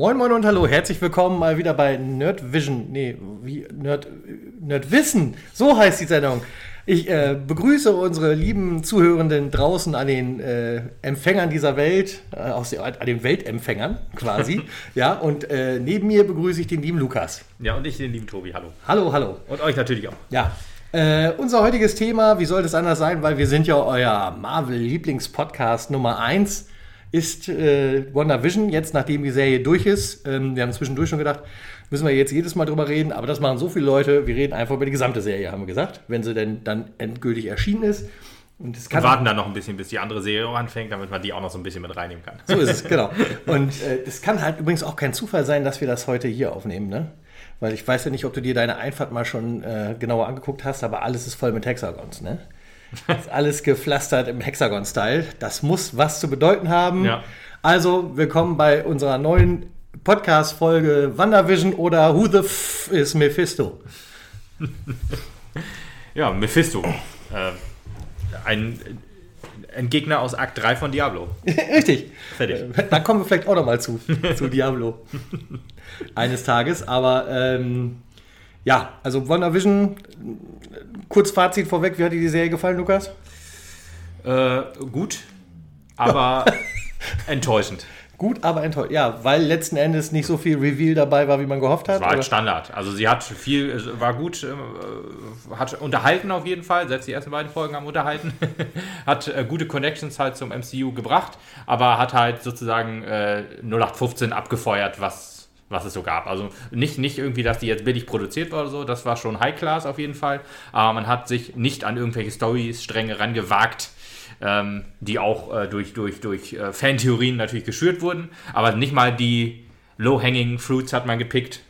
moin moin und hallo, herzlich willkommen mal wieder bei Nerdvision, nee, wie Nerd, Nerdwissen, so heißt die Sendung. Ich äh, begrüße unsere lieben Zuhörenden draußen an den äh, Empfängern dieser Welt, äh, aus der, an den Weltempfängern quasi. ja, und äh, neben mir begrüße ich den lieben Lukas. Ja, und ich den lieben Tobi, hallo. Hallo, hallo. Und euch natürlich auch. Ja, äh, unser heutiges Thema, wie sollte es anders sein, weil wir sind ja euer Marvel-Lieblingspodcast Nummer 1 ist äh, WandaVision, jetzt nachdem die Serie durch ist. Ähm, wir haben zwischendurch schon gedacht, müssen wir jetzt jedes Mal drüber reden, aber das machen so viele Leute, wir reden einfach über die gesamte Serie, haben wir gesagt, wenn sie denn dann endgültig erschienen ist. Und, kann warten dann noch ein bisschen, bis die andere Serie anfängt, damit man die auch noch so ein bisschen mit reinnehmen kann. So ist es, genau. Und äh, es kann halt übrigens auch kein Zufall sein, dass wir das heute hier aufnehmen, ne? Weil ich weiß ja nicht, ob du dir deine Einfahrt mal schon äh, genauer angeguckt hast, aber alles ist voll mit Hexagons, ne? Ist alles gepflastert im Hexagon-Style. Das muss was zu bedeuten haben. Ja. Also, willkommen bei unserer neuen Podcast-Folge WandaVision oder Who the F is Mephisto? ja, Mephisto. Äh, ein, ein Gegner aus Akt 3 von Diablo. Richtig. Fertig. Da kommen wir vielleicht auch noch mal zu, zu Diablo. Eines Tages. Aber ähm, ja, also WandaVision, kurz Fazit vorweg, wie hat dir die Serie gefallen, Lukas? Äh, gut, aber enttäuschend. Gut, aber enttäuscht. Ja, weil letzten Endes nicht so viel Reveal dabei war, wie man gehofft hat. Das war halt Standard. Also sie hat viel, war gut, äh, hat unterhalten auf jeden Fall. Selbst die ersten beiden Folgen haben unterhalten. hat äh, gute Connections halt zum MCU gebracht, aber hat halt sozusagen äh, 0815 abgefeuert, was was es so gab. Also nicht, nicht irgendwie, dass die jetzt billig produziert war oder so, das war schon High Class auf jeden Fall, aber man hat sich nicht an irgendwelche Stories-Stränge rangewagt, ähm, die auch äh, durch, durch, durch äh, Fantheorien natürlich geschürt wurden, aber nicht mal die Low-Hanging Fruits hat man gepickt,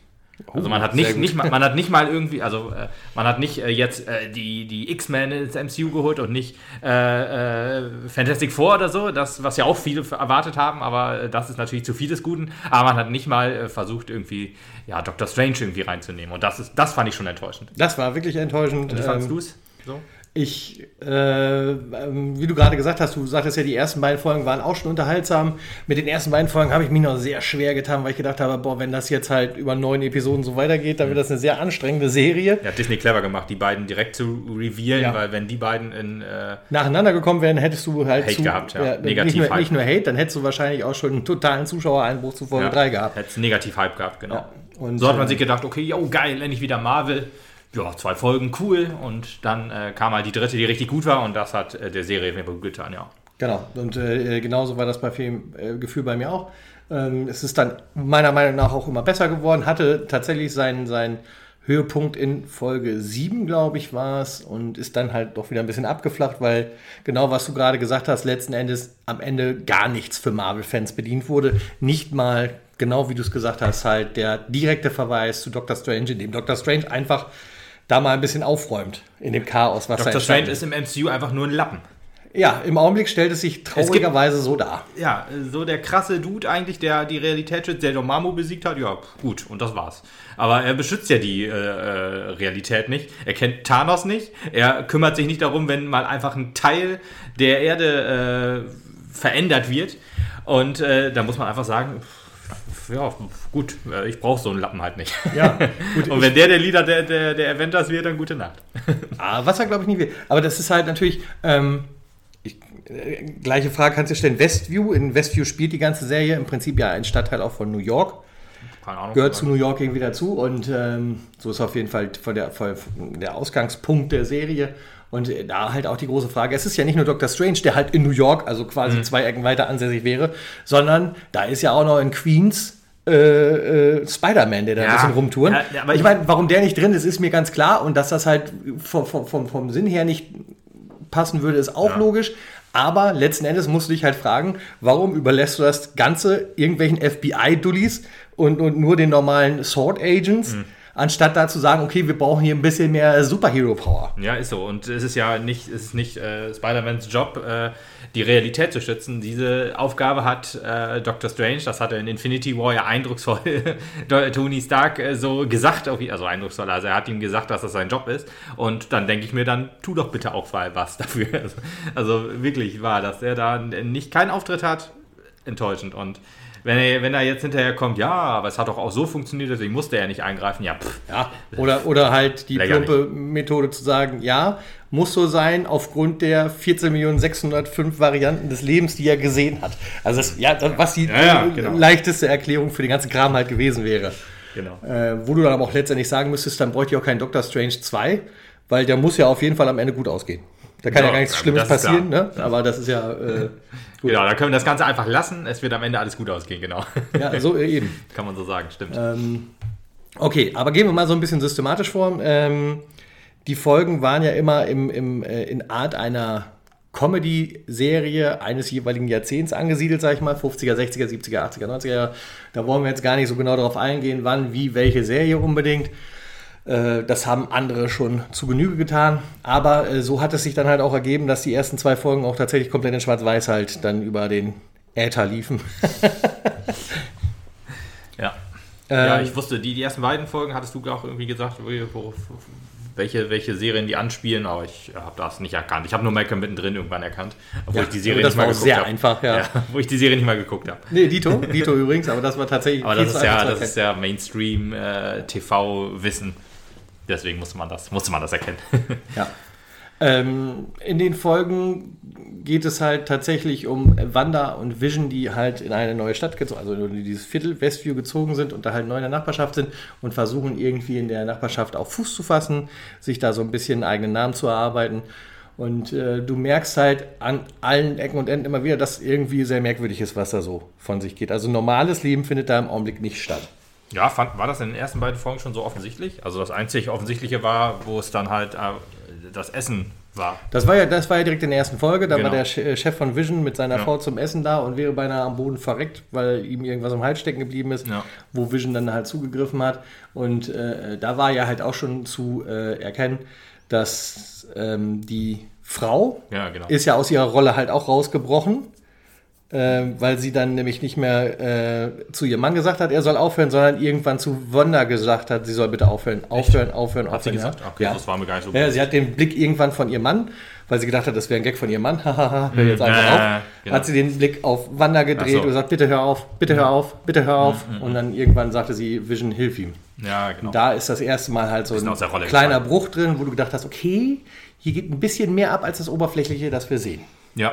also man hat nicht, nicht man hat nicht mal irgendwie, also äh, man hat nicht äh, jetzt äh, die, die X-Men ins MCU geholt und nicht äh, äh, Fantastic Four oder so, das, was ja auch viele erwartet haben, aber äh, das ist natürlich zu viel des Guten. Aber man hat nicht mal versucht, irgendwie ja, Doctor Strange irgendwie reinzunehmen. Und das ist, das fand ich schon enttäuschend. Das war wirklich enttäuschend. Und wie fandest ähm, du es? So? Ich, äh, ähm, wie du gerade gesagt hast, du sagtest ja, die ersten beiden Folgen waren auch schon unterhaltsam. Mit den ersten beiden Folgen habe ich mich noch sehr schwer getan, weil ich gedacht habe, boah, wenn das jetzt halt über neun Episoden so weitergeht, dann wird das eine sehr anstrengende Serie. Ja, Disney clever gemacht, die beiden direkt zu revealen, ja. weil wenn die beiden in äh, nacheinander gekommen wären, hättest du halt Hate zu, gehabt, ja. ja negativ nicht nur, nicht nur, Hate, dann hättest du wahrscheinlich auch schon einen totalen Zuschauereinbruch zu Folge 3 gehabt. Hättest negativ Hype gehabt, genau. Und, so hat man äh, sich gedacht, okay, jo, geil, endlich wieder Marvel ja, zwei Folgen cool und dann äh, kam halt die dritte, die richtig gut war und das hat äh, der Serie mir gut getan, ja. Genau, und äh, genauso war das bei Film äh, Gefühl bei mir auch. Ähm, es ist dann meiner Meinung nach auch immer besser geworden, hatte tatsächlich seinen, seinen Höhepunkt in Folge 7, glaube ich, war es, und ist dann halt doch wieder ein bisschen abgeflacht, weil genau was du gerade gesagt hast, letzten Endes am Ende gar nichts für Marvel-Fans bedient wurde. Nicht mal, genau wie du es gesagt hast, halt der direkte Verweis zu Doctor Strange, in dem Doctor Strange einfach da mal ein bisschen aufräumt in dem Chaos, was Dr. da Strange ist im MCU einfach nur ein Lappen. Ja, im Augenblick stellt es sich traurigerweise es gibt, so dar. Ja, so der krasse Dude eigentlich, der die Realität schützt, der Dormammu besiegt hat, ja, gut, und das war's. Aber er beschützt ja die äh, äh, Realität nicht. Er kennt Thanos nicht. Er kümmert sich nicht darum, wenn mal einfach ein Teil der Erde äh, verändert wird. Und äh, da muss man einfach sagen, ja, gut, äh, ich brauche so einen Lappen halt nicht. Ja, gut, Und wenn der der Leader der, der, der Avengers wird, dann gute Nacht. ah, was er, glaube ich, nie will. Aber das ist halt natürlich, ähm, ich, äh, gleiche Frage kannst du stellen, Westview. In Westview spielt die ganze Serie im Prinzip ja ein Stadtteil auch von New York. Ahnung, gehört zu New York irgendwie dazu und ähm, so ist auf jeden Fall von der, von der Ausgangspunkt der Serie. Und da halt auch die große Frage, es ist ja nicht nur Dr. Strange, der halt in New York, also quasi mhm. zwei Ecken weiter ansässig wäre, sondern da ist ja auch noch in Queens äh, äh, Spider-Man, der da ja, ein bisschen rumtouren. Ja, aber ich meine, warum der nicht drin ist, ist mir ganz klar und dass das halt vom, vom, vom Sinn her nicht passen würde, ist auch ja. logisch. Aber letzten Endes musst du dich halt fragen, warum überlässt du das Ganze irgendwelchen FBI-Dullis und, und nur den normalen Sword Agents? Mhm anstatt da zu sagen, okay, wir brauchen hier ein bisschen mehr Superhero-Power. Ja, ist so. Und es ist ja nicht, es ist nicht äh, Spider-Mans Job, äh, die Realität zu schützen. Diese Aufgabe hat äh, Doctor Strange, das hat er in Infinity War ja eindrucksvoll Tony Stark äh, so gesagt, also eindrucksvoll, also er hat ihm gesagt, dass das sein Job ist. Und dann denke ich mir, dann tu doch bitte auch mal was dafür. Also, also wirklich war, dass er da nicht keinen Auftritt hat, enttäuschend. Und wenn er, wenn er jetzt hinterher kommt, ja, aber es hat doch auch so funktioniert, deswegen musste er nicht eingreifen, ja, pff. ja oder, oder halt die plumpe Methode zu sagen, ja, muss so sein, aufgrund der 14.605 Varianten des Lebens, die er gesehen hat. Also, das, ja, was die ja, ja, genau. leichteste Erklärung für den ganzen Kram halt gewesen wäre. Genau. Äh, wo du dann aber auch letztendlich sagen müsstest, dann bräuchte ich auch keinen Doctor Strange 2, weil der muss ja auf jeden Fall am Ende gut ausgehen. Da kann ja, ja gar nichts Schlimmes passieren, ne? aber das ist ja. Äh, gut. Genau, da können wir das Ganze einfach lassen. Es wird am Ende alles gut ausgehen, genau. Ja, so äh, eben. kann man so sagen, stimmt. Ähm, okay, aber gehen wir mal so ein bisschen systematisch vor. Ähm, die Folgen waren ja immer im, im, äh, in Art einer Comedy-Serie eines jeweiligen Jahrzehnts angesiedelt, sag ich mal, 50er, 60er, 70er, 80er, 90er. Da wollen wir jetzt gar nicht so genau darauf eingehen, wann, wie, welche Serie unbedingt. Äh, das haben andere schon zu Genüge getan. Aber äh, so hat es sich dann halt auch ergeben, dass die ersten zwei Folgen auch tatsächlich komplett in Schwarz-Weiß halt dann über den Äther liefen. ja. ja, ähm, ich wusste, die, die ersten beiden Folgen hattest du auch irgendwie gesagt, wo, welche, welche Serien die anspielen, aber ich habe das nicht erkannt. Ich habe nur Malcolm mittendrin irgendwann erkannt, obwohl ja, ich die Serie nicht mal geguckt sehr hab. einfach, ja. ja. Wo ich die Serie nicht mal geguckt habe. Nee, Dito, Dito übrigens, aber das war tatsächlich. Aber das ist ja, das ist ja Mainstream äh. Deswegen musste man das, musste man das erkennen. ja. Ähm, in den Folgen geht es halt tatsächlich um Wanda und Vision, die halt in eine neue Stadt gezogen, also in dieses Viertel Westview gezogen sind und da halt neu in der Nachbarschaft sind und versuchen irgendwie in der Nachbarschaft auch Fuß zu fassen, sich da so ein bisschen einen eigenen Namen zu erarbeiten. Und äh, du merkst halt an allen Ecken und Enden immer wieder, dass irgendwie sehr merkwürdig ist, was da so von sich geht. Also normales Leben findet da im Augenblick nicht statt. Ja, fand, war das in den ersten beiden Folgen schon so offensichtlich? Also das einzig Offensichtliche war, wo es dann halt äh, das Essen war. Das war ja, das war ja direkt in der ersten Folge. Da genau. war der äh, Chef von Vision mit seiner ja. Frau zum Essen da und wäre beinahe am Boden verreckt, weil ihm irgendwas im Hals stecken geblieben ist, ja. wo Vision dann halt zugegriffen hat. Und äh, da war ja halt auch schon zu äh, erkennen, dass ähm, die Frau ja, genau. ist ja aus ihrer Rolle halt auch rausgebrochen äh, weil sie dann nämlich nicht mehr äh, zu ihrem Mann gesagt hat, er soll aufhören, sondern irgendwann zu Wanda gesagt hat, sie soll bitte aufhören, aufhören, Echt? aufhören, hat aufhören. Sie gesagt? Okay, ja. das war mir gar nicht so ja, Sie hat den Blick irgendwann von ihrem Mann, weil sie gedacht hat, das wäre ein Gag von ihrem Mann, hahaha, hör jetzt einfach ja, auf. Genau. Hat sie den Blick auf Wanda gedreht so. und gesagt, bitte hör auf, bitte hör auf, bitte hör auf. Mhm, und dann irgendwann sagte sie, Vision, hilf ihm. Ja, genau. Und da ist das erste Mal halt so ein kleiner gefallen. Bruch drin, wo du gedacht hast, okay, hier geht ein bisschen mehr ab als das Oberflächliche, das wir sehen. Ja,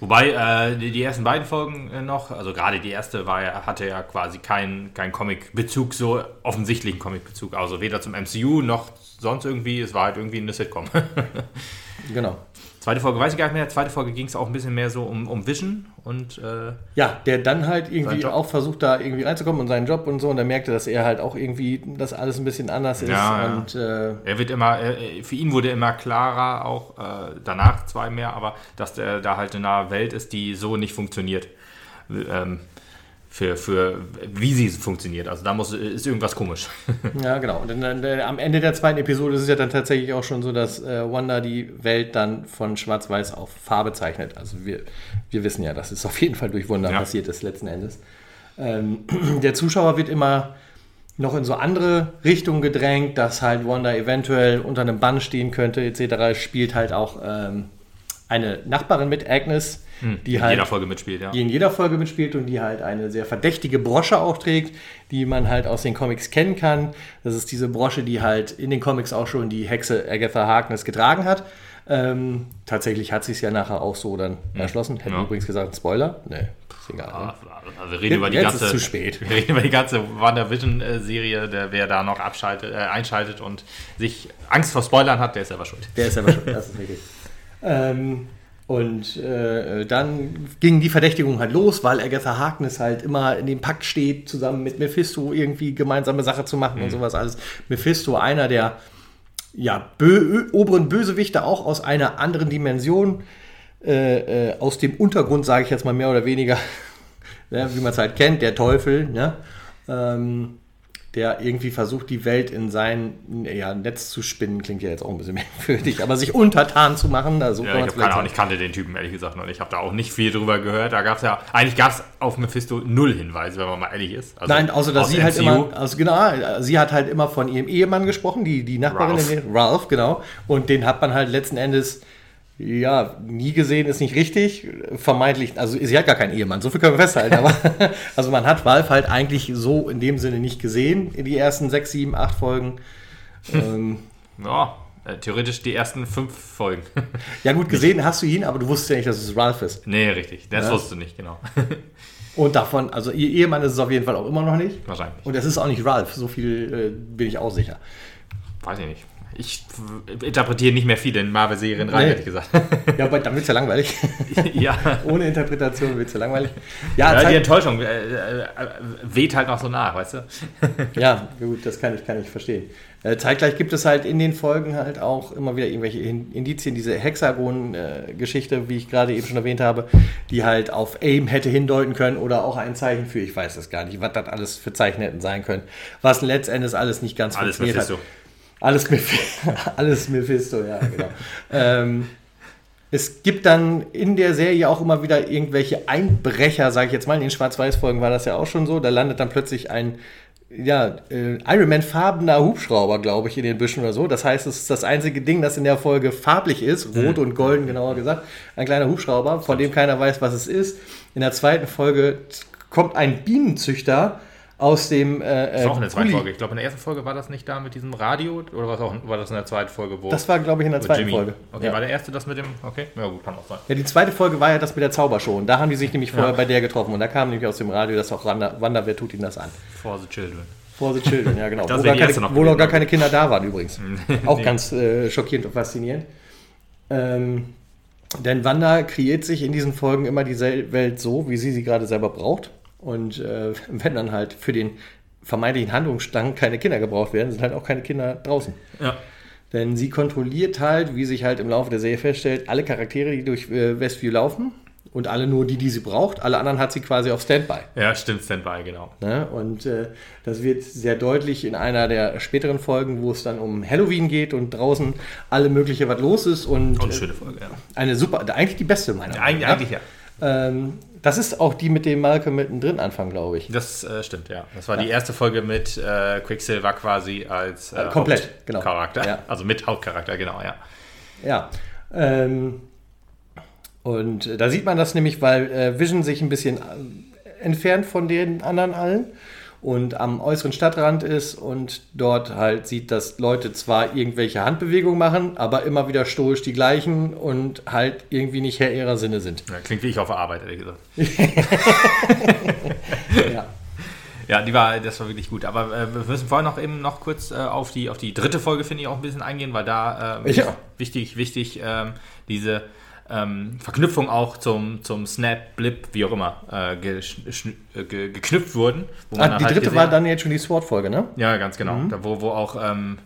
Wobei äh, die, die, ersten beiden Folgen äh, noch, also gerade die erste war ja, hatte ja quasi keinen kein Comic-Bezug, so offensichtlichen Comic-Bezug. Also weder zum MCU noch sonst irgendwie, es war halt irgendwie eine Sitcom. genau. Zweite Folge weiß ich gar nicht mehr. Zweite Folge ging es auch ein bisschen mehr so um, um Vision und. Äh, ja, der dann halt irgendwie auch versucht, da irgendwie reinzukommen und seinen Job und so. Und er merkte, dass er halt auch irgendwie, dass alles ein bisschen anders ist. Ja, und, äh, er wird immer, er, für ihn wurde immer klarer, auch äh, danach zwei mehr, aber dass der da halt in einer Welt ist, die so nicht funktioniert. Ähm, für, für wie sie funktioniert. Also da muss, ist irgendwas komisch. Ja, genau. Und dann, dann, am Ende der zweiten Episode ist es ja dann tatsächlich auch schon so, dass äh, Wanda die Welt dann von Schwarz-Weiß auf Farbe zeichnet. Also wir, wir wissen ja, dass es auf jeden Fall durch Wunder ja. passiert ist letzten Endes. Ähm, der Zuschauer wird immer noch in so andere Richtungen gedrängt, dass halt Wanda eventuell unter einem Bann stehen könnte, etc. Spielt halt auch ähm, eine Nachbarin mit, Agnes, hm, die in halt, jeder Folge mitspielt, ja. Die in jeder Folge mitspielt und die halt eine sehr verdächtige Brosche auch trägt, die man halt aus den Comics kennen kann. Das ist diese Brosche, die halt in den Comics auch schon die Hexe Agatha Harkness getragen hat. Ähm, tatsächlich hat sie es ja nachher auch so dann hm. erschlossen. Hätten ja. übrigens gesagt, Spoiler. Nee, ist egal. Ah, ne? Also wir reden über die Jetzt ganze, ist zu spät. Wir reden über die ganze WandaVision-Serie. Der, wer da noch abschaltet, äh, einschaltet und sich Angst vor Spoilern hat, der ist selber schuld. Der ist selber schuld, das ist richtig. Ähm, und äh, dann ging die Verdächtigung halt los, weil Agatha Harkness halt immer in dem Pakt steht, zusammen mit Mephisto irgendwie gemeinsame Sache zu machen mhm. und sowas alles. Mephisto, einer der ja, bö oberen Bösewichte, auch aus einer anderen Dimension, äh, äh, aus dem Untergrund, sage ich jetzt mal mehr oder weniger, ne, wie man es halt kennt, der Teufel. Ne? Ähm, der irgendwie versucht, die Welt in sein ja, Netz zu spinnen, klingt ja jetzt auch ein bisschen merkwürdig, aber sich untertan zu machen. Also ja, ich, keine Ahnung, ich kannte den Typen ehrlich gesagt noch nicht. Ich habe da auch nicht viel drüber gehört. Da gab es ja, eigentlich gab es auf Mephisto null Hinweise, wenn man mal ehrlich ist. Also Nein, außer dass sie halt immer, also genau, sie hat halt immer von ihrem Ehemann gesprochen, die, die Nachbarin, Ralph. Ralph, genau. Und den hat man halt letzten Endes Ja, nie gesehen ist nicht richtig. Vermeintlich, also sie hat gar keinen Ehemann, so viel können wir festhalten. Aber also man hat Valve halt eigentlich so in dem Sinne nicht gesehen in die ersten sechs, sieben, acht Folgen. ähm, ja, äh, theoretisch die ersten fünf Folgen. ja, gut, gesehen hast du ihn, aber du wusstest ja nicht, dass es Ralph ist. Nee, richtig. Das ja. wusstest du nicht, genau. Und davon, also ihr Ehemann ist es auf jeden Fall auch immer noch nicht. Wahrscheinlich. Und es ist auch nicht Ralph, so viel äh, bin ich auch sicher. Weiß ich nicht ich interpretiere nicht mehr viel in Marvel-Serien rein, nee. ehrlich gesagt. Ja, aber dann wird es ja langweilig. ja. Ohne Interpretation wird es ja langweilig. Ja, ja die Enttäuschung äh, äh, weht halt noch so nach, weißt du? ja, gut, das kann ich, kann ich verstehen. Äh, zeitgleich gibt es halt in den Folgen halt auch immer wieder irgendwelche Indizien, diese Hexagon-Geschichte, wie ich gerade eben schon erwähnt habe, die halt auf AIM hätte hindeuten können oder auch ein Zeichen für, ich weiß es gar nicht, was das alles für Zeichen hätten sein können, was letztendlich alles nicht ganz alles funktioniert hat. Alles, Meph alles Mephisto, ja, genau. ähm, es gibt dann in der Serie auch immer wieder irgendwelche Einbrecher, sage ich jetzt mal. In den Schwarz-Weiß-Folgen war das ja auch schon so. Da landet dann plötzlich ein ja, äh, Ironman-farbener Hubschrauber, glaube ich, in den Büschen oder so. Das heißt, es ist das einzige Ding, das in der Folge farblich ist, rot mhm. und golden genauer gesagt. Ein kleiner Hubschrauber, von dem keiner weiß, was es ist. In der zweiten Folge kommt ein Bienenzüchter aus dem. Äh, das war auch in der zweiten Folge. Ich glaube, in der ersten Folge war das nicht da mit diesem Radio oder was auch, war das in der zweiten Folge? Wo, das war, glaube ich, in der zweiten Jimmy. Folge. Okay, ja. war der erste das mit dem. Okay, ja gut, kann auch sein. Ja, die zweite Folge war ja das mit der Zaubershow. Und da haben die sich nämlich vorher ja. bei der getroffen. Und da kam nämlich aus dem Radio, dass auch Wanda, Wanda wer tut ihnen das an? For the Children. For the Children, ja genau. wo, gar keine, wo noch gar keine Kinder da waren übrigens. auch nee. ganz äh, schockierend und faszinierend. Ähm, denn Wanda kreiert sich in diesen Folgen immer die Welt so, wie sie sie gerade selber braucht. Und äh, wenn dann halt für den vermeintlichen Handlungsstrang keine Kinder gebraucht werden, sind halt auch keine Kinder draußen. Ja. Denn sie kontrolliert halt, wie sich halt im Laufe der Serie feststellt, alle Charaktere, die durch äh, Westview laufen und alle nur die, die sie braucht. Alle anderen hat sie quasi auf Standby. Ja, stimmt, Standby, genau. Ne? Und äh, das wird sehr deutlich in einer der späteren Folgen, wo es dann um Halloween geht und draußen alle mögliche was los ist. Und, und eine schöne Folge, ja. Eine super, eigentlich die beste meiner Meinung nach. Eigentlich, ja. Ähm, das ist auch die mit dem Malcolm mittendrin Anfang, glaube ich. Das äh, stimmt, ja. Das war ja. die erste Folge mit äh, Quicksilver quasi als äh, komplett, genau. Charakter. Ja. Also mit Hauptcharakter, genau, ja. Ja. Ähm, und da sieht man das nämlich, weil äh, Vision sich ein bisschen äh, entfernt von den anderen allen und am äußeren Stadtrand ist und dort halt sieht, dass Leute zwar irgendwelche Handbewegungen machen, aber immer wieder stoisch die gleichen und halt irgendwie nicht Herr ihrer Sinne sind. Ja, klingt wie ich auf der Arbeit, ehrlich gesagt. ja. Ja, die war, das war wirklich gut. Aber äh, wir müssen vorher noch eben noch kurz äh, auf, die, auf die dritte Folge, finde ich, auch ein bisschen eingehen, weil da äh, ja. wichtig, wichtig, ähm, diese ähm, Verknüpfung auch zum, zum Snap, Blip, wie auch immer, äh, ge, äh, ge, geknüpft wurden. Ah, die halt dritte war dann jetzt schon die Sword-Folge, ne? Ja, ganz genau. Mhm. Da, wo, wo auch ähm,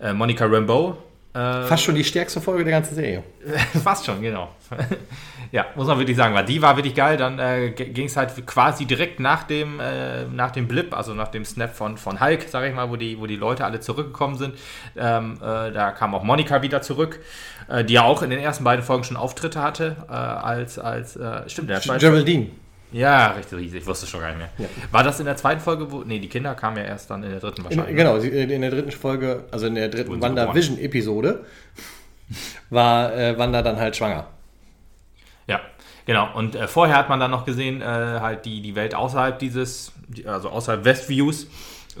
äh, Monica Rambeau äh, Fast schon die stärkste Folge der ganzen Serie. Fast schon, genau. ja, muss man wirklich sagen, weil die war wirklich geil. Dann äh, ging es halt quasi direkt nach dem, äh, nach dem Blip, also nach dem Snap von, von Hulk, sage ich mal, wo die, wo die Leute alle zurückgekommen sind. Ähm, äh, da kam auch Monika wieder zurück, äh, die ja auch in den ersten beiden Folgen schon Auftritte hatte, äh, als, als stimmt, der Geraldine. Ja, richtig riesig. Ich wusste schon gar nicht mehr. Ja. War das in der zweiten Folge, wo. Nee, die Kinder kamen ja erst dann in der dritten wahrscheinlich. In, genau, in der dritten Folge, also in der dritten WandaVision-Episode, war äh, Wanda dann halt schwanger. Ja, genau. Und äh, vorher hat man dann noch gesehen, äh, halt die, die Welt außerhalb dieses, also außerhalb Westviews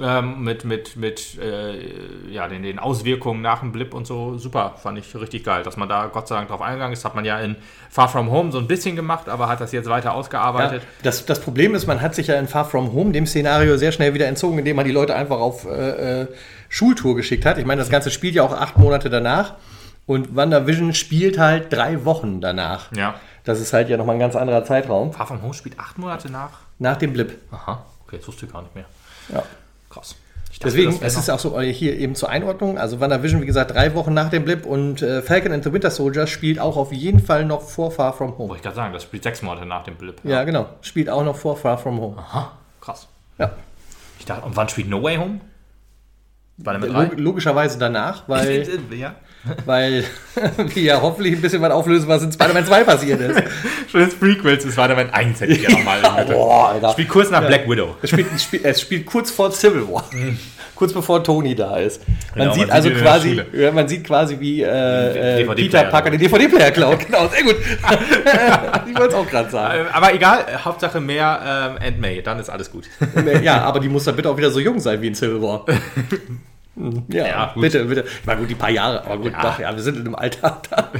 ähm, mit, mit, mit äh, ja, den, den Auswirkungen nach dem Blip und so. Super, fand ich richtig geil. Dass man da Gott sei Dank drauf eingegangen ist, hat man ja in Far From Home so ein bisschen gemacht, aber hat das jetzt weiter ausgearbeitet. Ja, das, das Problem ist, man hat sich ja in Far From Home dem Szenario sehr schnell wieder entzogen, indem man die Leute einfach auf äh, äh Schultour geschickt hat. Ich meine, das Ganze spielt ja auch acht Monate danach. Und WandaVision spielt halt drei Wochen danach. Ja. Das ist halt ja nochmal ein ganz anderer Zeitraum. Far From Home spielt acht Monate nach? Nach dem Blip. Aha, okay, das wusste ich gar nicht mehr. Ja. Krass. Deswegen, es ist auch so äh, hier eben zur Einordnung. Also WandaVision, wie gesagt, drei Wochen nach dem Blip und äh, Falcon and the Winter Soldier spielt auch auf jeden Fall noch vor Far From Home. Wollte ich gerade sagen, das spielt sechs Monate nach dem Blip. Ja. ja. genau. Spielt auch noch vor Far From Home. Aha, krass. Ja. Ich dachte, und wann spielt No Way Home? War Log logischerweise danach, weil, ja. weil wir ja hoffentlich ein bisschen was auflösen, was in Spider-Man 2 passiert ist. Schönes Prequel zu Spider-Man 1 hätte ich ja nochmal. Spielt kurz nach ja. Black Widow. Es spielt, es spielt, es spielt kurz vor Civil War. Kurz bevor Tony da ist. Man genau, sieht man also sieht quasi, ja, man sieht quasi wie äh, äh Peter Parker den DVD-Player klaut. Genau, sehr gut. ich wollte es auch gerade sagen. Äh, aber egal, Hauptsache mehr ähm, May, dann ist alles gut. ja, aber die muss dann bitte auch wieder so jung sein wie in Civil War. Ja, ja bitte, bitte. Ich meine, gut, die paar Jahre, aber gut, ja. doch, ja, wir sind in einem Alter da.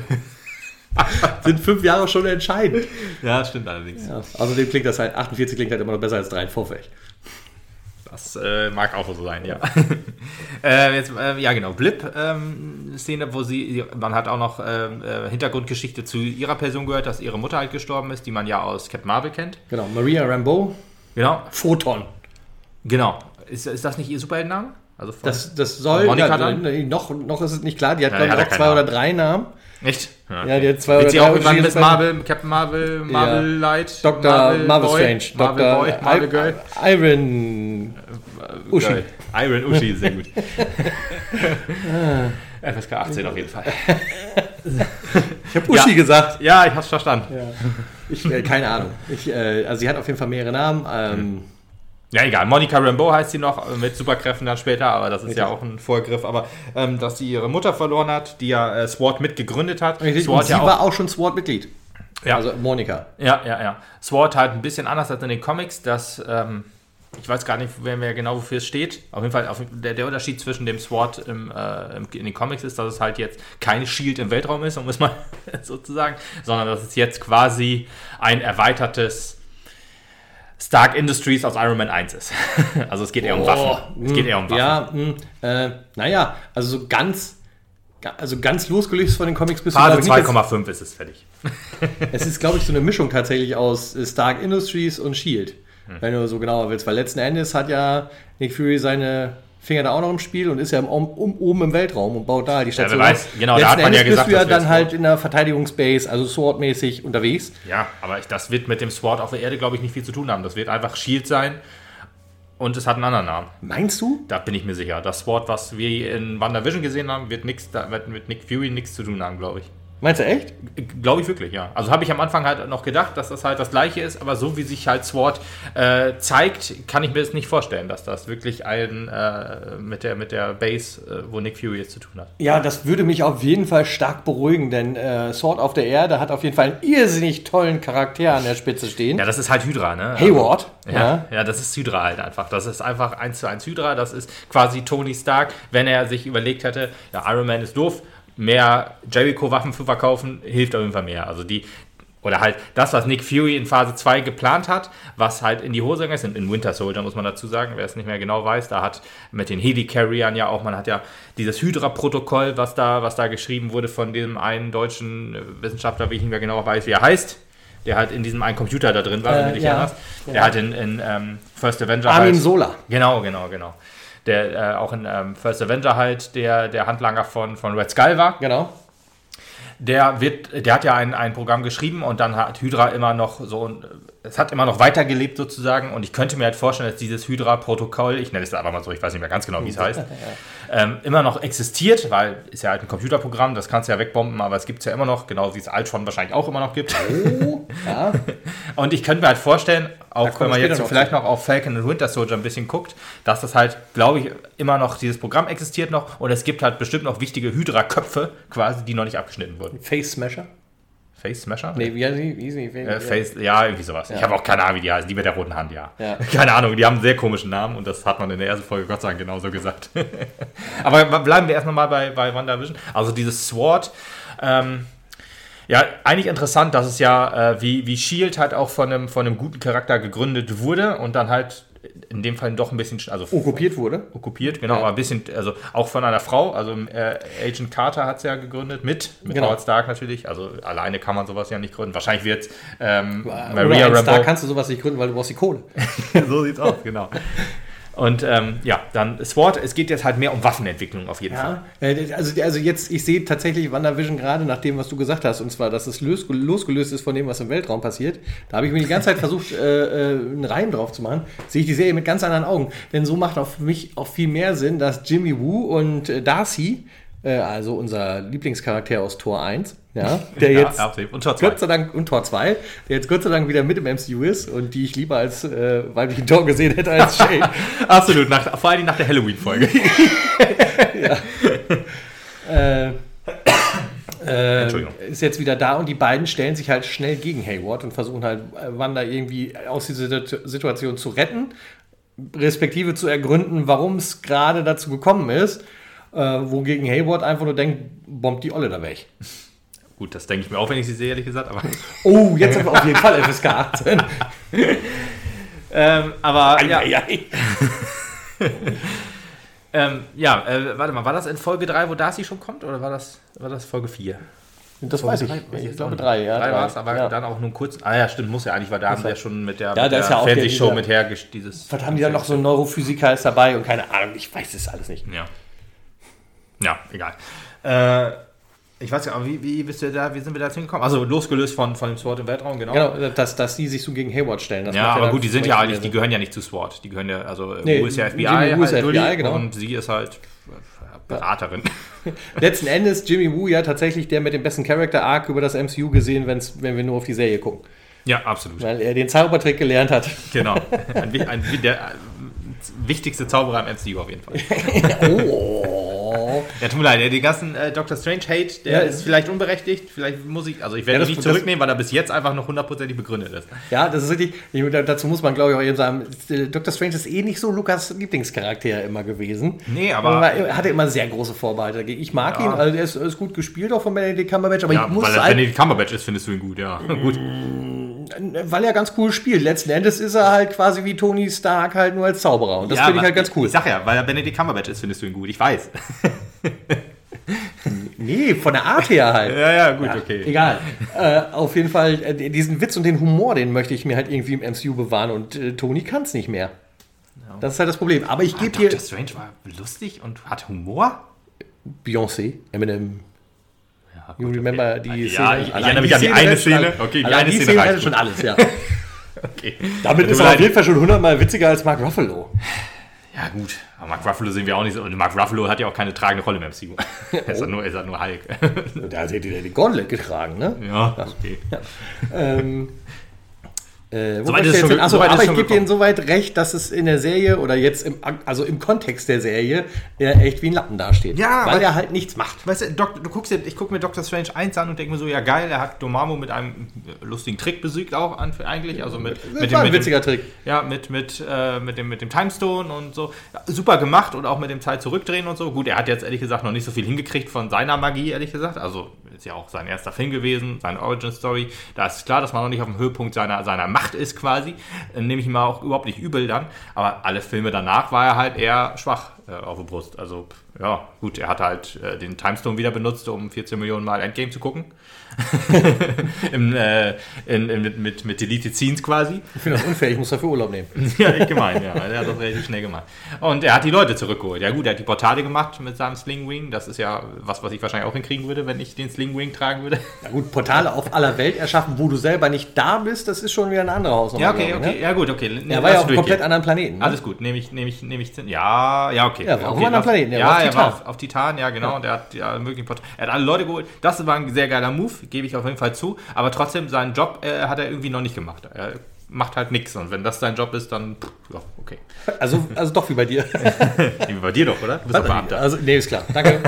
sind fünf Jahre schon entscheidend. Ja, stimmt allerdings. Ja, außerdem klingt das halt, 48 klingt halt immer noch besser als 43. Das äh, mag auch so sein, ja. äh, jetzt, äh, ja, genau. Blip-Szene, ähm, wo sie, man hat auch noch ähm, äh, Hintergrundgeschichte zu ihrer Person gehört, dass ihre Mutter halt gestorben ist, die man ja aus Captain Marvel kennt. Genau, Maria Rambeau. Genau. Photon. Genau. Ist, ist das nicht ihr Superheldenname? Also das, das soll. Monika ja, dann? Noch, noch ist es nicht klar. Die hat, ja, glaube ich, auch zwei Namen. oder drei Namen. Echt? Ja, ja die hat zwei Wird oder sie drei. auch irgendwann Miss Marvel, Captain Marvel, Marvel ja. Light, Dr. Marvel, Marvel Boy, Strange, Marvel Dr. Boy, Marvel Girl. Iron Uschi. Geil. Iron Uschi, sehr gut. FSK 18 auf jeden Fall. Ich habe Uschi gesagt. Ja, ich hab's verstanden. Ich, äh, keine Ahnung. Ich, äh, also sie hat auf jeden Fall mehrere Namen. Ähm, hm. Ja, egal. Monica Rambeau heißt sie noch äh, mit Superkräften dann später, aber das ist Richtig. ja auch ein Vorgriff. Aber ähm, dass sie ihre Mutter verloren hat, die ja äh, SWAT mitgegründet hat. Richtig. SWAT sie ja auch, war auch schon SWAT-Mitglied. Ja. Also Monika. Ja, ja, ja. SWAT halt ein bisschen anders als in den Comics. Das, ähm, ich weiß gar nicht mehr genau, wofür es steht. Auf jeden Fall, auf, der, der, Unterschied zwischen dem SWAT im, äh, in den Comics ist, dass es halt jetzt kein Shield im Weltraum ist, um es mal sozusagen, sondern dass es jetzt quasi ein erweitertes Stark Industries aus Iron Man 1 ist. also es geht eher um oh, Waffen. Es geht eher um Waffen. Ja, mh, äh, naja, also so ganz, also ganz losgelöst von den Comics bist Phase 2,5 ist es fertig. es ist, glaube ich, so eine Mischung tatsächlich aus Stark Industries und Shield. Hm. Wenn du so genauer willst, weil letzten Endes hat ja Nick Fury seine Finger da auch noch im Spiel und ist ja um, um, oben im Weltraum und baut da die Station. Ja, weiß, genau, Letzten da hat man ja gesagt, bist du ja dann halt in der Verteidigungsbase, also Sword-mäßig unterwegs. Ja, aber das wird mit dem Sword auf der Erde, glaube ich, nicht viel zu tun haben. Das wird einfach Shield sein und es hat einen anderen Namen. Meinst du? Da bin ich mir sicher. Das Sword, was wir in WandaVision gesehen haben, wird, nix, wird mit Nick Fury nichts zu tun haben, glaube ich. Meinst du echt? Glaube ich wirklich, ja. Also habe ich am Anfang halt noch gedacht, dass das halt das gleiche ist, aber so wie sich halt SWORD äh, zeigt, kann ich mir das nicht vorstellen, dass das wirklich ein äh, mit, der, mit der Base, äh, wo Nick Fury jetzt zu tun hat. Ja, das würde mich auf jeden Fall stark beruhigen, denn äh, Sword auf der Erde hat auf jeden Fall einen irrsinnig tollen Charakter an der Spitze stehen. Ja, das ist halt Hydra, ne? Hayward. Ja, ja, ja, das ist Hydra halt einfach. Das ist einfach eins zu eins Hydra. Das ist quasi Tony Stark, wenn er sich überlegt hätte, ja, Iron Man ist doof, mehr Jericho-Waffen zu verkaufen, hilft auf jeden Fall mehr. Also die, oder halt das, was Nick Fury in Phase 2 geplant hat, was halt in die Hose gegangen ist, in Winter Soldier muss man dazu sagen, wer es nicht mehr genau weiß, da hat mit den Heli-Carriern ja auch, man hat ja dieses Hydra-Protokoll, was da, was da geschrieben wurde von dem einen deutschen Wissenschaftler, wie ich nicht mehr genau weiß, wie er heißt, der halt in diesem einen Computer da drin war, wenn du dich ja, erinnerst, ja. der halt in, in ähm, First Avenger Armin halt, Sola. Genau, genau, genau der äh, auch in ähm, First Avenger halt der, der Handlanger von, von Red Skull war. Genau. Der wird, der hat ja ein, ein Programm geschrieben und dann hat Hydra immer noch so, es hat immer noch weitergelebt sozusagen und ich könnte mir halt vorstellen, dass dieses Hydra-Protokoll, ich nenne es aber mal so, ich weiß nicht mehr ganz genau, wie es heißt, ähm, immer noch existiert, weil ist ja halt ein Computerprogramm, das kannst du ja wegbomben, aber es gibt es ja immer noch, genau wie es Altron wahrscheinlich auch immer noch gibt. Oh, ja. und ich könnte mir halt vorstellen, auch wenn man jetzt noch vielleicht noch auf Falcon und Winter Soldier ein bisschen guckt, dass das halt, glaube ich, immer noch dieses Programm existiert noch und es gibt halt bestimmt noch wichtige Hydra-Köpfe quasi, die noch nicht abgeschnitten wurden. Face Smasher? Face Smasher? Nee, wie heißt sie? Wie sie? Äh, Face, ja, irgendwie sowas. Ja. Ich habe auch keine Ahnung, wie die heißt. Die mit der roten Hand, ja. ja. Keine Ahnung, die haben einen sehr komischen Namen und das hat man in der ersten Folge Gott sei Dank genauso gesagt. Aber bleiben wir erstmal mal bei, bei WandaVision. Also dieses Sword. Ähm, ja, eigentlich interessant, dass es ja äh, wie, wie Shield halt auch von einem, von einem guten Charakter gegründet wurde und dann halt in dem Fall doch ein bisschen, also okkupiert wurde. Okkupiert, genau, ja. aber ein bisschen, also auch von einer Frau, also äh, Agent Carter hat es ja gegründet, mit, mit genau. Howard Stark natürlich, also alleine kann man sowas ja nicht gründen. Wahrscheinlich wird ähm, Maria Rambo. Stark kannst du sowas nicht gründen, weil du brauchst die Kohle. so sieht's aus, genau. Und ähm, ja, dann SWORD, es geht jetzt halt mehr um Waffenentwicklung auf jeden ja, Fall. Äh, also, also jetzt, ich sehe tatsächlich WandaVision gerade nach dem, was du gesagt hast, und zwar, dass es losgelöst ist von dem, was im Weltraum passiert. Da habe ich mir die ganze Zeit versucht, äh, äh, einen Reim drauf zu machen. Sehe ich die Serie mit ganz anderen Augen. Denn so macht auch für mich auch viel mehr Sinn, dass Jimmy Woo und äh, Darcy äh, also unser Lieblingscharakter aus Tor 1, ja, der jetzt ja, und Tor 2. Gott sei Dank und Tor 2, der jetzt Gott sei Dank wieder mit im MCU ist und die ich lieber als äh, weiblichen Tor gesehen hätte als Shane. Absolut, nach, vor allem nach der Halloween-Folge. ja. äh, äh, ist jetzt wieder da und die beiden stellen sich halt schnell gegen Hayward und versuchen halt äh, Wanda irgendwie aus dieser Situation zu retten, respektive zu ergründen, warum es gerade dazu gekommen ist, äh, wogegen Hayward einfach nur denkt, bombt die Olle da weg. Gut, das denke ich mir auch, wenn ich sie sehe, ehrlich gesagt. Aber oh, jetzt haben wir auf jeden Fall FSK 18. ähm, aber ei, ja. Ei, ei. ähm, ja, äh, warte mal, war das in Folge 3, wo Darcy schon kommt, oder war das, war das Folge 4? Das Folge weiß ich. Drei, ich, ich glaube drei, ja. Drei war es, aber ja. dann auch nur kurz. Ah ja, stimmt, muss ja eigentlich, weil da haben sie ja schon mit der, ja, mit der ja Fernsehshow mit her dieses. Was haben die dann noch so ein Neurophysiker ist dabei und keine Ahnung, ich weiß es alles nicht. Ja. Ja, egal. Äh, ich weiß ja, aber wie, wie, bist du da, wie sind wir da hingekommen? Also losgelöst von, von dem SWAT im Weltraum, genau. Genau, dass, dass die sich so gegen Hayward stellen. ja, aber gut, die sind ja eigentlich, die gehören ja nicht zu SWAT. Die gehören ja, also nee, U ist ja FBI, Jimmy halt, ist FBI genau. und sie ist halt Beraterin. Letzten Endes Jimmy Woo ja tatsächlich der mit dem besten Character Arc über das MCU gesehen, wenn's, wenn wir nur auf die Serie gucken. Ja, absolut. Weil er den Zaubertrick gelernt hat. Genau. Ein, ein, der wichtigste Zauberer im MCU auf jeden Fall. oh. Ja, tut mir leid, den ganzen äh, Doctor Strange Hate, der ja, ist vielleicht unberechtigt, vielleicht muss ich, also ich werde ja, nicht zurücknehmen, weil er bis jetzt einfach noch hundertprozentig begründet ist. Ja, das ist richtig. Ich, dazu muss man, glaube ich, auch eben sagen, Doctor Strange ist eh nicht so Lukas Lieblingscharakter immer gewesen. Nee, aber. Er hatte immer sehr große Vorbehalte dagegen. Ich mag ja. ihn, also er ist, ist, gut gespielt auch von Benedict Cumberbatch, aber ich muss weil er Benedict Cumberbatch ist, findest du ihn gut, ja. gut. Weil er ganz cool spielt. Letzten Endes ist er halt quasi wie Tony Stark halt nur als Zauberer. Und das finde ich halt ganz cool. Ich sag ja, weil er Benedict Cumberbatch ist, findest du ihn gut. Ich weiß. nee, von der Art her halt. ja, ja, gut, ja, okay. Egal. Äh, auf jeden Fall, äh, diesen Witz und den Humor, den möchte ich mir halt irgendwie im MCU bewahren und äh, Tony kann es nicht mehr. Ja. Das ist halt das Problem. Aber ich gebe hier. Dr. Strange war lustig und hat Humor? Beyoncé, Eminem. Ja, you remember okay. die Szene? Ja, ich, ich erinnere mich an die eine Szene. Okay, die eine die Szene, Szene schon alles, ja. okay. Damit ist er auf jeden Fall schon hundertmal witziger als Mark Ruffalo. Ja, gut. Aber Mark Ruffalo sehen wir auch nicht so. Und Mark Ruffalo hat ja auch keine tragende Rolle mehr im MCU. Er, ist oh. nur, er ist nur Hulk. Der hat ja die Gauntlet getragen, ne? Ja, okay. Ja. Ähm, äh, so weit ist schon, Achso, so aber ich gebe dir insoweit recht, dass es in der Serie oder jetzt im, also im Kontext der Serie er echt wie ein Lappen dasteht. Ja, weil, weil er halt nichts macht. Weißt du, Doc, du guckst ich gucke mir Doctor Strange 1 an und denke mir so, ja geil, er hat Dormammu mit einem lustigen Trick besiegt auch an, eigentlich. Also mit, mit dem, ein witziger Trick. Ja, mit, mit, äh, mit, dem, mit dem Timestone und so. Ja, super gemacht und auch mit dem Zeit zurückdrehen und so. Gut, er hat jetzt ehrlich gesagt noch nicht so viel hingekriegt von seiner Magie, ehrlich gesagt. Also ist ja auch sein erster Film gewesen, seine Origin Story. Da ist klar, dass man noch nicht auf dem Höhepunkt seiner, seiner Macht ist quasi. Äh, nehme ich ihm auch überhaupt nicht übel dann. Aber alle Filme danach war er halt eher schwach äh, auf der Brust. Also ja, gut, er hat halt äh, den Timestone wieder benutzt, um 14 Millionen Mal Endgame zu gucken. Im, äh, in, in, mit, mit Deleted Scenes quasi. Ich finde das unfair, ich muss dafür Urlaub nehmen. ja, ich gemein, ja. Er hat das relativ schnell gemacht. Und er hat die Leute zurückgeholt. Ja gut, er hat die Portale gemacht mit seinem Sling Wing. Das ist ja was, was ich wahrscheinlich auch hinkriegen würde, wenn ich den Sling Wing tragen würde. Ja gut, Portale auf aller Welt erschaffen, wo du selber nicht da bist, das ist schon wieder eine andere Hausnummer. Ja, okay, okay. Ne? Ja gut, okay. Ne, er war ja auf einem komplett anderen Planeten. Ne? Alles gut, nehme ich, nehme ich, nehme ich, ja, ja, okay. Ja, war auf einem anderen Planeten. Ja, ja, er war auf, auf Titan, ja genau. Ja. Und er hat ja möglichen Portale. Er hat alle Leute geholt. Das war ein sehr geiler Move, gebe ich auf jeden Fall zu. Aber trotzdem, seinen Job äh, hat er irgendwie noch nicht gemacht. Er macht halt nichts. Und wenn das dein Job ist, dann, ja, okay. Also, also doch wie bei dir. wie bei dir doch, oder? Du bist doch Beamter. Also, nee, ist klar. Danke.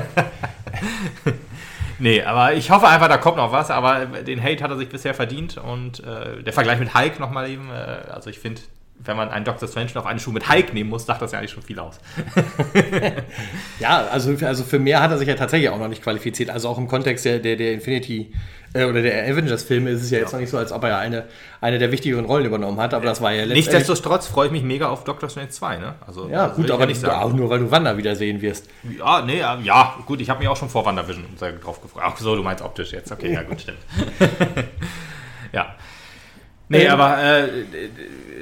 nee, aber ich hoffe einfach, da kommt noch was. Aber den Hate hat er sich bisher verdient. Und äh, der Vergleich mit Hulk nochmal eben. Äh, also, ich finde, wenn man einen Dr. Strange auf eine Schuh mit Hulk nehmen muss, sagt das ja eigentlich schon viel aus. ja, also, also für mehr hat er sich ja tatsächlich auch noch nicht qualifiziert. Also auch im Kontext der, der, der Infinity äh, oder der Avengers-Filme ist es ja, ja, jetzt noch nicht so, als ob er eine, eine der wichtigeren Rollen übernommen hat, aber das war ja letztendlich... Nichtsdestotrotz freue ich mich mega auf Doctor Strange 2, ne? Also, ja, gut, aber nicht sagen. auch nur, weil du Wanda wiedersehen wirst. Ja, nee, ja, gut, ich habe mich auch schon vor WandaVision drauf gefreut. Ach so, du meinst optisch jetzt, okay, ja gut, stimmt. ja. Nee, ähm, aber äh,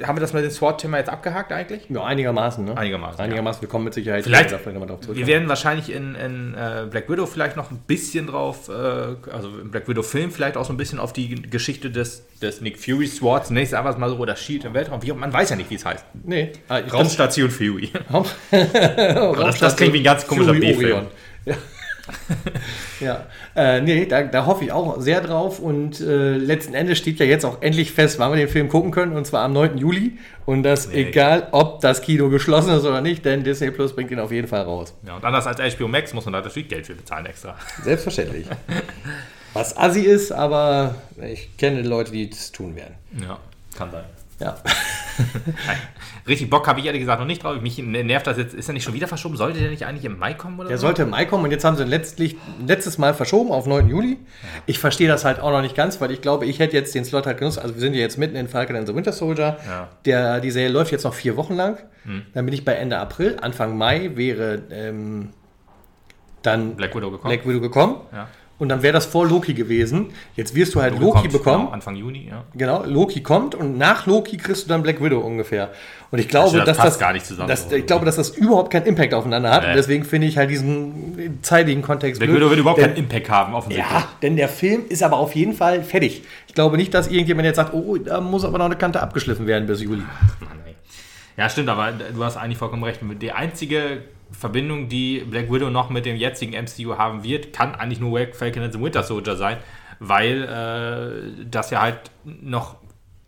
haben wir das mit dem SWAT-Thema jetzt abgehakt eigentlich? Ja, einigermaßen, ne? Einigermaßen. Einigermaßen, ja. wir kommen mit Sicherheit vielleicht nochmal drauf zurück. Wir werden wahrscheinlich in, in uh, Black Widow vielleicht noch ein bisschen drauf, uh, also im Black Widow-Film vielleicht auch so ein bisschen auf die Geschichte des, des Nick Fury SWAT, zunächst einfach mal so, oder Shield im Weltraum. Wie, man weiß ja nicht, wie es heißt. Nee. Ah, Raumstation Fury. Raum das, das klingt wie ein ganz komischer B-Film. Ja. Ja, äh, nee, da, da, hoffe ich auch sehr drauf und äh, letzten Endes steht ja jetzt auch endlich fest, wann wir den Film gucken können und zwar am 9. Juli und das nee. egal, ob das Kino geschlossen ist oder nicht, denn Disney Plus bringt ihn auf jeden Fall raus. Ja, und anders als HBO Max muss man da natürlich Geld für bezahlen extra. Selbstverständlich. Was assi ist, aber ich kenne Leute, die das tun werden. Ja, kann sein. Ja. Richtig Bock habe ich ehrlich gesagt noch nicht drauf. Mich nervt das jetzt. Ist er nicht schon wieder verschoben? Sollte der nicht eigentlich im Mai kommen? Oder der so? sollte im Mai kommen und jetzt haben sie ihn letztlich, letztes Mal verschoben auf 9. Juli. Ich verstehe das halt auch noch nicht ganz, weil ich glaube, ich hätte jetzt den Slot halt genutzt. Also wir sind ja jetzt mitten in Falcon and the Winter Soldier. Ja. Der, die Serie läuft jetzt noch vier Wochen lang. Hm. Dann bin ich bei Ende April. Anfang Mai wäre ähm, dann Black Widow gekommen. Black Widow gekommen. Ja. Und dann wäre das vor Loki gewesen. Jetzt wirst du halt Loki, Loki bekommen. Genau, Anfang Juni, ja. Genau, Loki kommt und nach Loki kriegst du dann Black Widow ungefähr. Und ich glaube, das dass das gar nicht zusammen. Dass, ich glaube, dass das überhaupt keinen Impact aufeinander hat. Nee. Und deswegen finde ich halt diesen zeitigen Kontext. Black Widow wird überhaupt denn, keinen Impact haben, offensichtlich. Ja, denn der Film ist aber auf jeden Fall fertig. Ich glaube nicht, dass irgendjemand jetzt sagt, oh, da muss aber noch eine Kante abgeschliffen werden bis Juli. Mann, ja, stimmt, aber du hast eigentlich vollkommen recht. Die einzige Verbindung, die Black Widow noch mit dem jetzigen MCU haben wird, kann eigentlich nur Falcon and the Winter Soldier sein, weil äh, das ja halt noch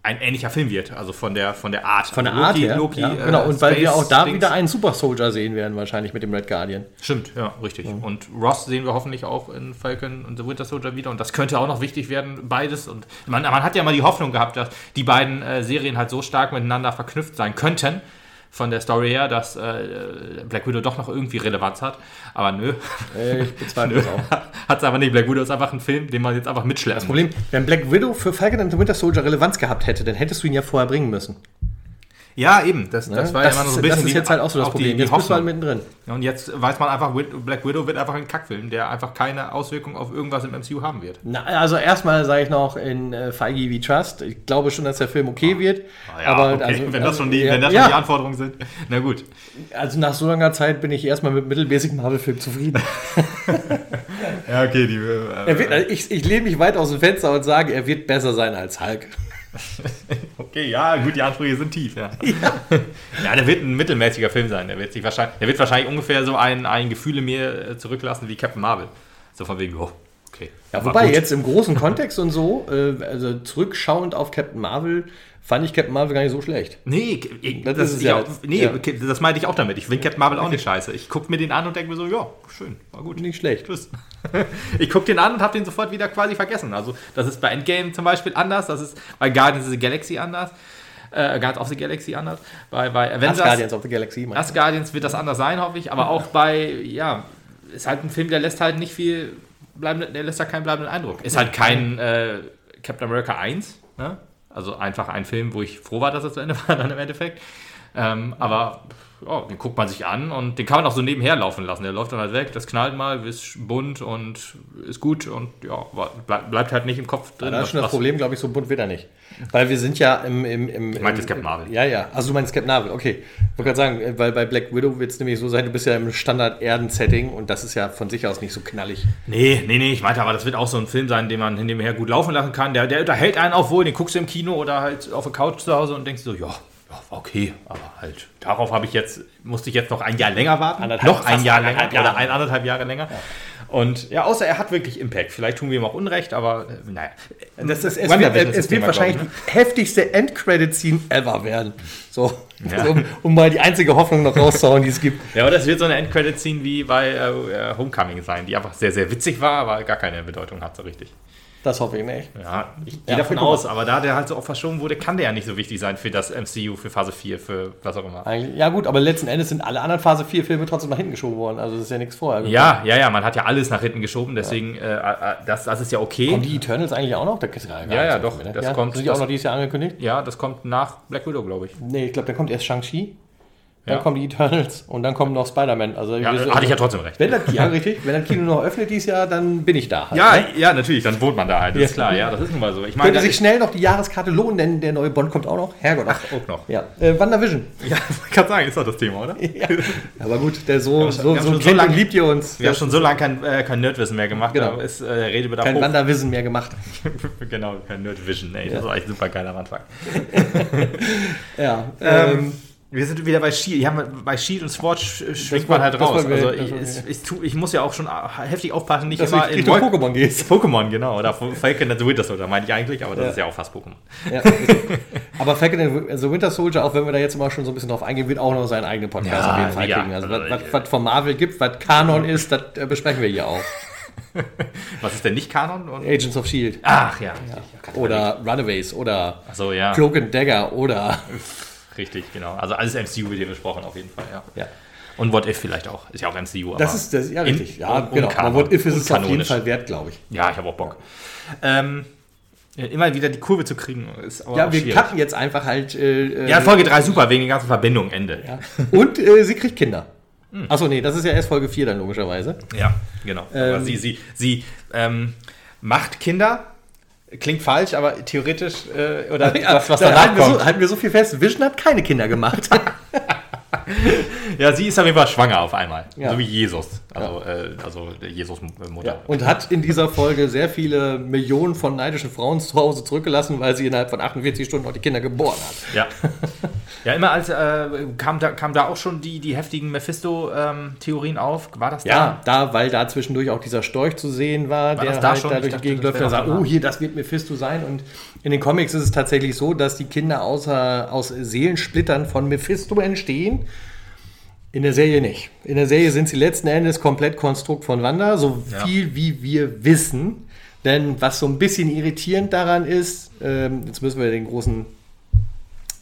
ein ähnlicher Film wird, also von der, von der Art. Von der Loki, Art her, Loki, ja, äh, genau, und weil wir auch da Dings. wieder einen Super Soldier sehen werden, wahrscheinlich mit dem Red Guardian. Stimmt, ja, richtig. Mhm. Und Ross sehen wir hoffentlich auch in Falcon und The Winter Soldier wieder und das könnte auch noch wichtig werden, beides. Und man, man hat ja mal die Hoffnung gehabt, dass die beiden äh, Serien halt so stark miteinander verknüpft sein könnten, von der Story her, dass äh, Black Widow doch noch irgendwie Relevanz hat. Aber nö. Ich bezweifle es auch. Hat es aber nicht. Black Widow ist einfach ein Film, den man jetzt einfach mitschleppt. Das Problem, wenn Black Widow für Falcon and the Winter Soldier Relevanz gehabt hätte, dann hättest du ihn ja vorher bringen müssen. Ja, eben. Das, das ne? war ja immer so ein bisschen. Das ist jetzt halt auch so das Problem. Die, jetzt bist du halt mittendrin. und jetzt weiß man einfach, Black Widow wird einfach ein Kackfilm, der einfach keine Auswirkung auf irgendwas im MCU haben wird. Na, also erstmal sage ich noch in äh, Feige wie Trust. Ich glaube schon, dass der Film okay wird. Ah, ja, aber okay. also, wenn das schon die, ja, wenn das schon die Anforderungen sind. Na gut. Also nach so langer Zeit bin ich erstmal mit mittelmäßig Marvel-Film zufrieden. ja, okay. Die, äh, wird, ich, ich lehne mich weit aus dem Fenster und sage, er wird besser sein als Hulk. okay, ja, gut, die Ansprüche sind tief, ja. ja. ja. der wird ein mittelmäßiger Film sein. Der wird, sich wahrscheinlich, der wird wahrscheinlich ungefähr so ein, ein Gefühl in mir äh, zurücklassen wie Captain Marvel. So von wegen, oh, okay. Ja, wobei jetzt im großen Kontext und so, äh, also zurückschauend auf Captain Marvel, fand ich Captain Marvel gar nicht so schlecht. Nee, ich, das, das, ist ja, auch, nee ja. das meinte ich auch damit. Ich finde Captain Marvel auch nicht scheiße. Ich gucke mir den an und denke mir so, ja, schön, war gut. Nicht schlecht. Tschüss. ich gucke den an und habe den sofort wieder quasi vergessen. Also das ist bei Endgame zum Beispiel anders, das ist bei Guardians of the Galaxy anders. Äh, Guardians of the Galaxy anders. Bei, bei Avengers. As Guardians of the Galaxy. As Guardians wird das anders sein, hoffe ich. Aber auch bei, ja, ist halt ein Film, der lässt halt nicht viel, bleibende, der lässt da keinen bleibenden Eindruck. Ist halt kein äh, Captain America 1, ne? Also einfach ein Film, wo ich froh war, dass es zu Ende war dann im Endeffekt. Ähm, aber oh, den guckt man sich an und den kann man auch so nebenher laufen lassen. Der läuft dann halt weg, das knallt mal, ist bunt und ist gut und ja, bleibt halt nicht im Kopf drin. Ja, das ist schon das Problem, glaube ich, so bunt wird er nicht. Weil wir sind ja im. im, im ich meinte Captain Marvel. Ja, ja. Also du meinst Captain Marvel, okay. Ich wollte gerade sagen, weil bei Black Widow wird es nämlich so sein, du bist ja im Standard-Erden-Setting und das ist ja von sich aus nicht so knallig. Nee, nee, nee, ich meinte aber, das wird auch so ein Film sein, den man nebenher gut laufen lassen kann. Der, der unterhält einen auch wohl, den guckst du im Kino oder halt auf der Couch zu Hause und denkst so, ja, okay, aber halt darauf habe ich jetzt, musste ich jetzt noch ein Jahr länger warten. Anderthalb, noch ein Jahr länger Jahre. oder ein, anderthalb Jahre länger. Ja. Und ja, außer er hat wirklich Impact. Vielleicht tun wir ihm auch Unrecht, aber äh, naja. Das ist, es, wird, es wird wahrscheinlich ich, ne? die heftigste Endcredit-Scene ever werden. So, ja. um, um, mal die einzige Hoffnung noch rauszuhauen, die es gibt. Ja, oder es wird so eine Endcredit-Scene wie bei äh, Homecoming sein, die einfach sehr, sehr witzig war, aber gar keine Bedeutung hat so richtig. Das hoffe ich nicht. Ja, ich gehe ja, davon aus, aber da der halt so oft verschoben wurde, kann der ja nicht so wichtig sein für das MCU, für Phase 4, für was auch immer. Ja, gut, aber letzten Endes sind alle anderen Phase 4 Filme trotzdem nach hinten geschoben worden. Also, das ist ja nichts vorher. Ja, ja, ja, man hat ja alles nach hinten geschoben, deswegen, ja. äh, äh das, das ist ja okay. Kommen die Eternals eigentlich auch noch? Das ja, ja, ja, doch. Das ja, kommt, sind die auch noch dieses Jahr angekündigt? Ja, das kommt nach Black Widow, glaube ich. Nee, ich glaube, der kommt erst Shang-Chi dann ja. kommen die Eternals und dann kommt noch Spider-Man. Also, ja, hatte ich ja trotzdem recht. Wenn das, ja, richtig. Wenn das Kino noch öffnet dieses Jahr, dann bin ich da. Halt, ja, ne? ja, natürlich, dann wohnt man da halt. Das ja. ist klar, ja, das ist nun mal so. Ich meine, Könnte sich schnell noch die Jahreskarte lohnen, denn der neue Bond kommt auch noch. Herrgott. Ach, auch noch. Ja. Äh, WandaVision. Ja, ich kann sagen, ist doch das Thema, oder? Ja. Aber gut, der so, so, so, so lange liebt ihr uns. Wir haben schon so lange kein, äh, kein Nerdwissen mehr gemacht. Genau. ist äh, Redebedarf Kein WandaVision mehr gemacht. genau, kein Nerdvision. Ey, das war echt super geil am Anfang. ja. Ähm, ähm Wir sind wieder bei Shield. Ja, bei Shield und Sword schwingt man halt raus. Also ich, ich, ich, ich, muss ja auch schon heftig aufpassen, nicht Dass immer in Pokémon gehst. Pokémon, genau. Oder Falcon and the Winter Soldier, meine ich eigentlich, aber das ja. ist ja auch fast Pokémon. Ja, aber Falcon and the Winter Soldier, auch wenn wir da jetzt mal schon so ein bisschen drauf eingehen, wird auch noch seinen eigenen Podcast ja, auf jeden Fall kriegen. Also, was, was, was von Marvel gibt, was Kanon ist, das äh, besprechen wir hier auch. Was ist denn nicht Kanon? Und Agents of Shield. Ach ja. ja. Oder Runaways oder so, ja. Cloak and Dagger oder Richtig, genau. Also alles MCU wird hier besprochen, auf jeden Fall, ja. ja. Und What If vielleicht auch. Ist ja auch MCU. das ist das, ja richtig. ja, und, genau. aber What If ist es auf jeden Fall wert, glaube ich. Ja, ich habe auch Bock. Ähm, immer wieder die Kurve zu kriegen, ist aber Ja, wir schwierig. cutten jetzt einfach halt. Äh, ja, Folge 3 super, wegen den ganzen Verbindungen, Ende. Ja. Und äh, sie kriegt Kinder. Hm. Achso, nee, das ist ja erst Folge 4 dann logischerweise. Ja, genau. Ähm, aber sie, sie, sie ähm, macht Kinder, Klingt falsch, aber theoretisch, äh, oder ja, was, was danach halten kommt. Wir so, halten wir so viel fest, Vision hat keine Kinder gemacht. ja, sie ist auf jeden Fall schwanger auf einmal. Ja. So wie Jesus. Also, ja. äh, also Jesus Mutter. Ja. Und hat in dieser Folge sehr viele Millionen von neidischen Frauen zu Hause zurückgelassen, weil sie innerhalb von 48 Stunden auch die Kinder geboren hat. Ja. ja, immer als äh, kam, da, kam da auch schon die, die heftigen Mephisto-Theorien ähm, auf. War das da? Ja, da, weil da zwischendurch auch dieser Storch zu sehen war, war der da halt schon? da durch die Gegend läuft und sagt, oh, hier, das wird Mephisto sein. Und in den Comics ist es tatsächlich so, dass die Kinder außer, aus Seelensplittern von Mephisto entstehen in der Serie nicht. In der Serie sind sie letzten Endes komplett Konstrukt von Wanda, so ja. viel wie wir wissen. Denn was so ein bisschen irritierend daran ist, ähm, jetzt müssen wir den großen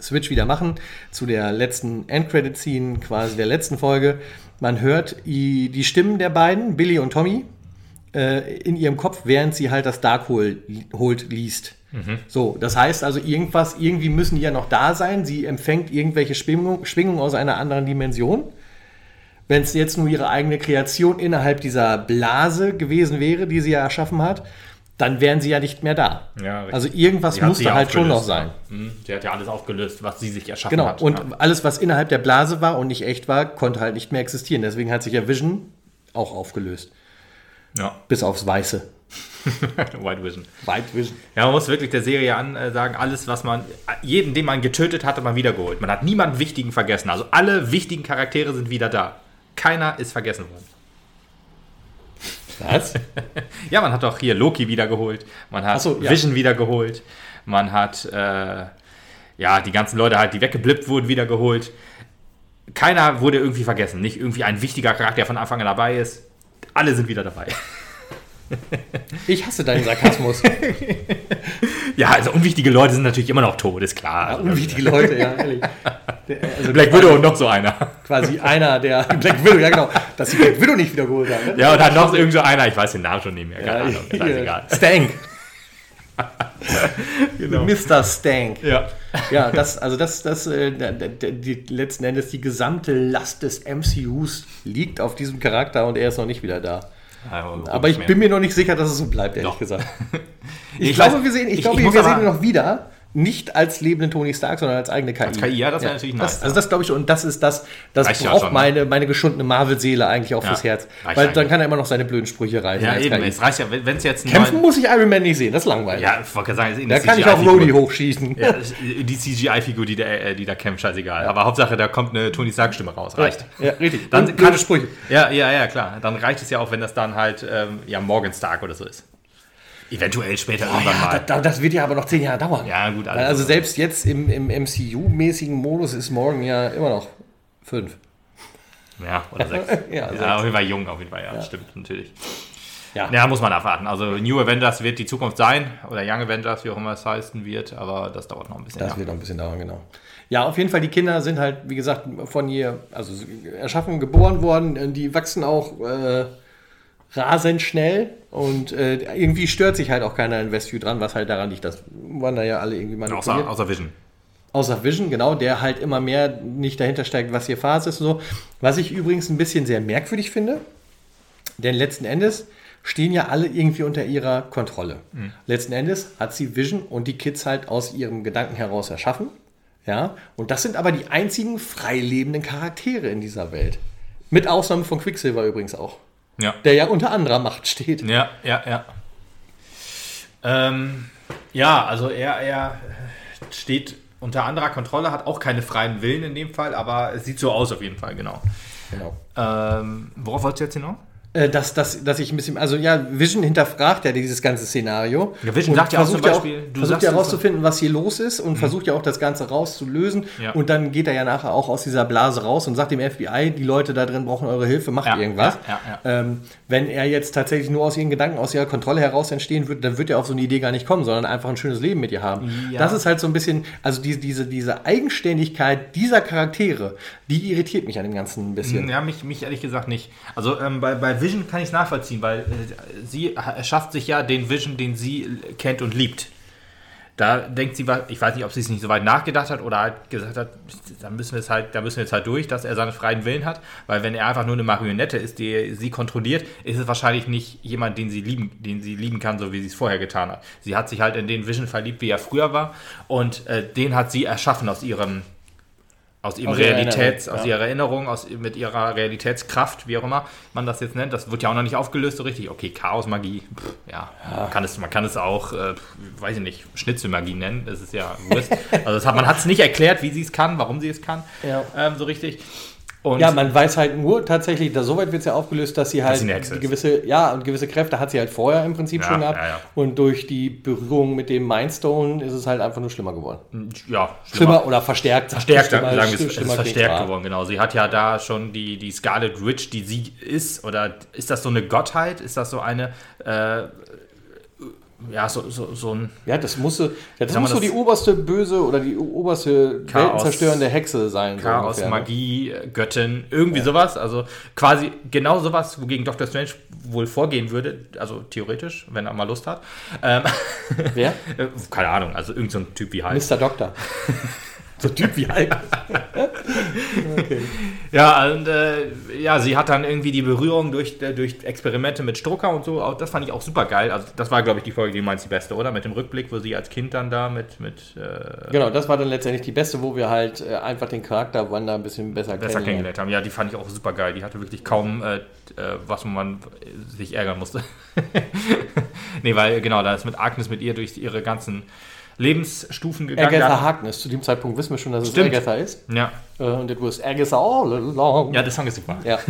Switch wieder machen zu der letzten Endcredit-Scene, quasi der letzten Folge. Man hört die, Stimmen der beiden, Billy und Tommy, äh, in ihrem Kopf, während sie halt das Darkhold liest. Mhm. So, das heißt also, irgendwas, irgendwie müssen die ja noch da sein. Sie empfängt irgendwelche Schwingungen Schwingung aus einer anderen Dimension. Wenn es jetzt nur ihre eigene Kreation innerhalb dieser Blase gewesen wäre, die sie ja erschaffen hat, dann wären sie ja nicht mehr da. Ja, also irgendwas musste ja halt schon noch sein. Mhm. Sie hat ja alles aufgelöst, was sie sich erschaffen genau. hat. Genau, und ja. alles, was innerhalb der Blase war und nicht echt war, konnte halt nicht mehr existieren. Deswegen hat sich ja Vision auch aufgelöst. Ja. Bis aufs Weiße. White Vision. White Vision. Ja, man muss wirklich der Serie ansagen, alles, was man, jeden, den man getötet hat, hat man wiedergeholt. Man hat niemanden Wichtigen vergessen. Also alle wichtigen Charaktere sind wieder da. Keiner ist vergessen worden. Was? ja, man hat doch hier Loki wiedergeholt, man hat so, ja. Vision wiedergeholt, man hat äh, ja die ganzen Leute halt, die weggeblippt wurden, wiedergeholt. Keiner wurde irgendwie vergessen, nicht irgendwie ein wichtiger Charakter, der von Anfang an dabei ist. Alle sind wieder dabei. Ich hasse deinen Sarkasmus. ja, also unwichtige Leute sind natürlich immer noch tot, ist klar. Ja, unwichtige Leute, ja, ehrlich. Also Black Widow und noch so einer. Quasi einer, der Black Widow, ja genau, dass sie Black Widow nicht wiederholt haben. Ne? Ja, und dann noch irgend so einer, ich weiß den Namen schon nicht mehr, keine ja, Ahnung, ist egal. Stank. genau. Mr. Stank. Ja. Ja, das, also das, das, äh, die, letzten Endes die gesamte Last des MCUs liegt auf diesem Charakter und er ist noch nicht wieder da. Aber, ich bin mir noch nicht sicher, dass es so bleibt, ehrlich Doch. gesagt. Ich, ich glaube, wir sehen, ich, ich glaube, wir sehen ihn noch wieder nicht als lebenden Tony Stark, sondern als eigene KI. Als KI, ja, das wäre ja. natürlich nice. Das, also das glaube ich, und das ist das, das Reicht braucht ja schon, meine, meine geschundene Marvel-Seele eigentlich auch ja. fürs Herz. Weil dann kann er immer noch seine blöden Sprüche reißen. Ja, eben, KI. es reicht ja, wenn es jetzt Kämpfen muss ich Iron Man nicht sehen, das ist langweilig. Ja, ich wollte sagen, da kann ich auch Rhodey hochschießen. Ja, die CGI-Figur, die, äh, die da kämpft, scheißegal. Aber Hauptsache, da kommt eine Tony Stark-Stimme raus, reicht. Ja, richtig. Dann und kann, Sprüche. Ja, ja, ja, klar. Dann reicht es ja auch, wenn das dann halt ähm, ja, Morgan Stark oder so ist. Eventuell später oh, irgendwann ja, mal. Das, das, wird ja aber noch zehn Jahre dauern. Ja, gut. Also, also selbst jetzt im, im MCU-mäßigen Modus ist morgen ja immer noch fünf. Ja, oder sechs. ja, ja auf jeden Fall jung, auf jeden Fall, ja, ja. stimmt, natürlich. Ja. ja, muss man abwarten. Also New Avengers wird die Zukunft sein oder Young Avengers, wie auch immer es heißen wird, aber das dauert noch ein bisschen. Das ja. wird noch ein bisschen dauern, genau. Ja, auf jeden Fall, die Kinder sind halt, wie gesagt, von ihr, also erschaffen, geboren worden, die wachsen auch äh, rasend schnell und äh, irgendwie stört sich halt auch keiner in Westview dran, was halt daran liegt, dass man da ja alle irgendwie manipuliert. Außer, außer Vision. Außer Vision, genau, der halt immer mehr nicht dahinter steigt, was hier Phase ist und so. Was ich übrigens ein bisschen sehr merkwürdig finde, denn letzten Endes stehen ja alle irgendwie unter ihrer Kontrolle. Mhm. Letzten Endes hat sie Vision und die Kids halt aus ihrem Gedanken heraus erschaffen. Ja, und das sind aber die einzigen frei lebenden Charaktere in dieser Welt. Mit Ausnahme von Quicksilver übrigens auch. Ja. Der ja unter anderer Macht steht. Ja, ja, ja. Ähm, ja, also er, er steht unter anderer Kontrolle, hat auch keine freien Willen in dem Fall, aber es sieht so aus auf jeden Fall, genau. genau. Ähm, worauf wolltest du jetzt hinaus? Äh, dass, dass, dass ich ein bisschen, also ja, Vision hinterfragt ja dieses ganze Szenario. Ja, Vision sagt ja auch zum Beispiel, auch, du versucht ja herauszufinden, was hier los ist und mhm. versucht ja auch das Ganze rauszulösen. Ja. Und dann geht er ja nachher auch aus dieser Blase raus und sagt dem FBI, die Leute da drin brauchen eure Hilfe, macht ja, irgendwas. Ja, ähm, wenn er jetzt tatsächlich nur aus ihren Gedanken, aus ihrer Kontrolle heraus entstehen würde, dann wird er auf so eine Idee gar nicht kommen, sondern einfach ein schönes Leben mit ihr haben. Das ist halt so ein bisschen, also die, diese, diese Eigenständigkeit dieser Charaktere, die irritiert mich an dem Ganzen ein bisschen. Ja, mich, mich ehrlich gesagt nicht. Also ähm, bei, bei Vision kann ich nachvollziehen, weil äh, sie erschafft sich ja den Vision, den sie kennt und liebt. Da denkt sie, ich weiß nicht, ob sie es nicht so weit nachgedacht hat oder halt gesagt hat, da müssen wir es halt, müssen wir jetzt halt durch, dass er seinen freien Willen hat, weil wenn er einfach nur eine Marionette ist, die sie kontrolliert, ist es wahrscheinlich nicht jemand, den sie lieben, den sie lieben kann, so wie sie es vorher getan hat. Sie hat sich halt in den Vision verliebt, wie er früher war, und äh, den hat sie erschaffen aus ihrem aus ihrem aus Realitäts, aus ihrer Erinnerung, aus, mit ihrer Realitätskraft, wie auch immer man das jetzt nennt. Das wird ja auch noch nicht aufgelöst so richtig. Okay, Chaosmagie, ja, ja. Man, kann es, man kann es auch, äh, weiß ich nicht, Schnitzelmagie nennen. Das ist ja Wurst. also hat, man hat es nicht erklärt, wie sie es kann, warum sie es kann, ja. ähm, so richtig. Und ja, man weiß halt nur tatsächlich, da soweit wird es ja aufgelöst, dass sie halt sie gewisse, ja, und gewisse Kräfte hat sie halt vorher im Prinzip ja, schon gehabt. Ja, ja. Und durch die Berührung mit dem Mindstone ist es halt einfach nur schlimmer geworden. Ja, schlimmer, schlimmer oder verstärkt. Verstärkt, schlimmer, sagen wir es, ist verstärkt geworden, genau. Sie hat ja da schon die, die Scarlet Witch, die sie ist, oder ist das so eine Gottheit? Ist das so eine äh, ja, so, so, so ein. Ja, das musste, ja, das muss so die oberste böse oder die oberste Chaos, weltenzerstörende Hexe sein. Chaos, so ne? Magie, Göttin, irgendwie ja. sowas. Also quasi genau sowas, wogegen Dr. Strange wohl vorgehen würde. Also theoretisch, wenn er mal Lust hat. Ähm, Wer? Keine Ahnung, also irgendein so Typ wie halt. Mr. Doktor. So Typ wie Hulk. okay. Ja, und äh, ja, sie hat dann irgendwie die Berührung durch, äh, durch Experimente mit Strucker und so. Das fand ich auch super geil. Also, das war, glaube ich, die Folge, die meinst die beste, oder? Mit dem Rückblick, wo sie als Kind dann da mit. mit äh genau, das war dann letztendlich die beste, wo wir halt äh, einfach den Charakter Wanda ein bisschen besser, besser kennengelernt haben. Ja, die fand ich auch super geil. Die hatte wirklich kaum äh, äh, was man sich ärgern musste. nee, weil genau, da ist mit Agnes mit ihr durch ihre ganzen Lebensstufen gegangen. Agatha Harkness, zu dem Zeitpunkt wissen wir schon, dass es Stimmt. Agatha ist. Ja. Uh, und it was Agatha all along. Ja, der Song ist super. Ja.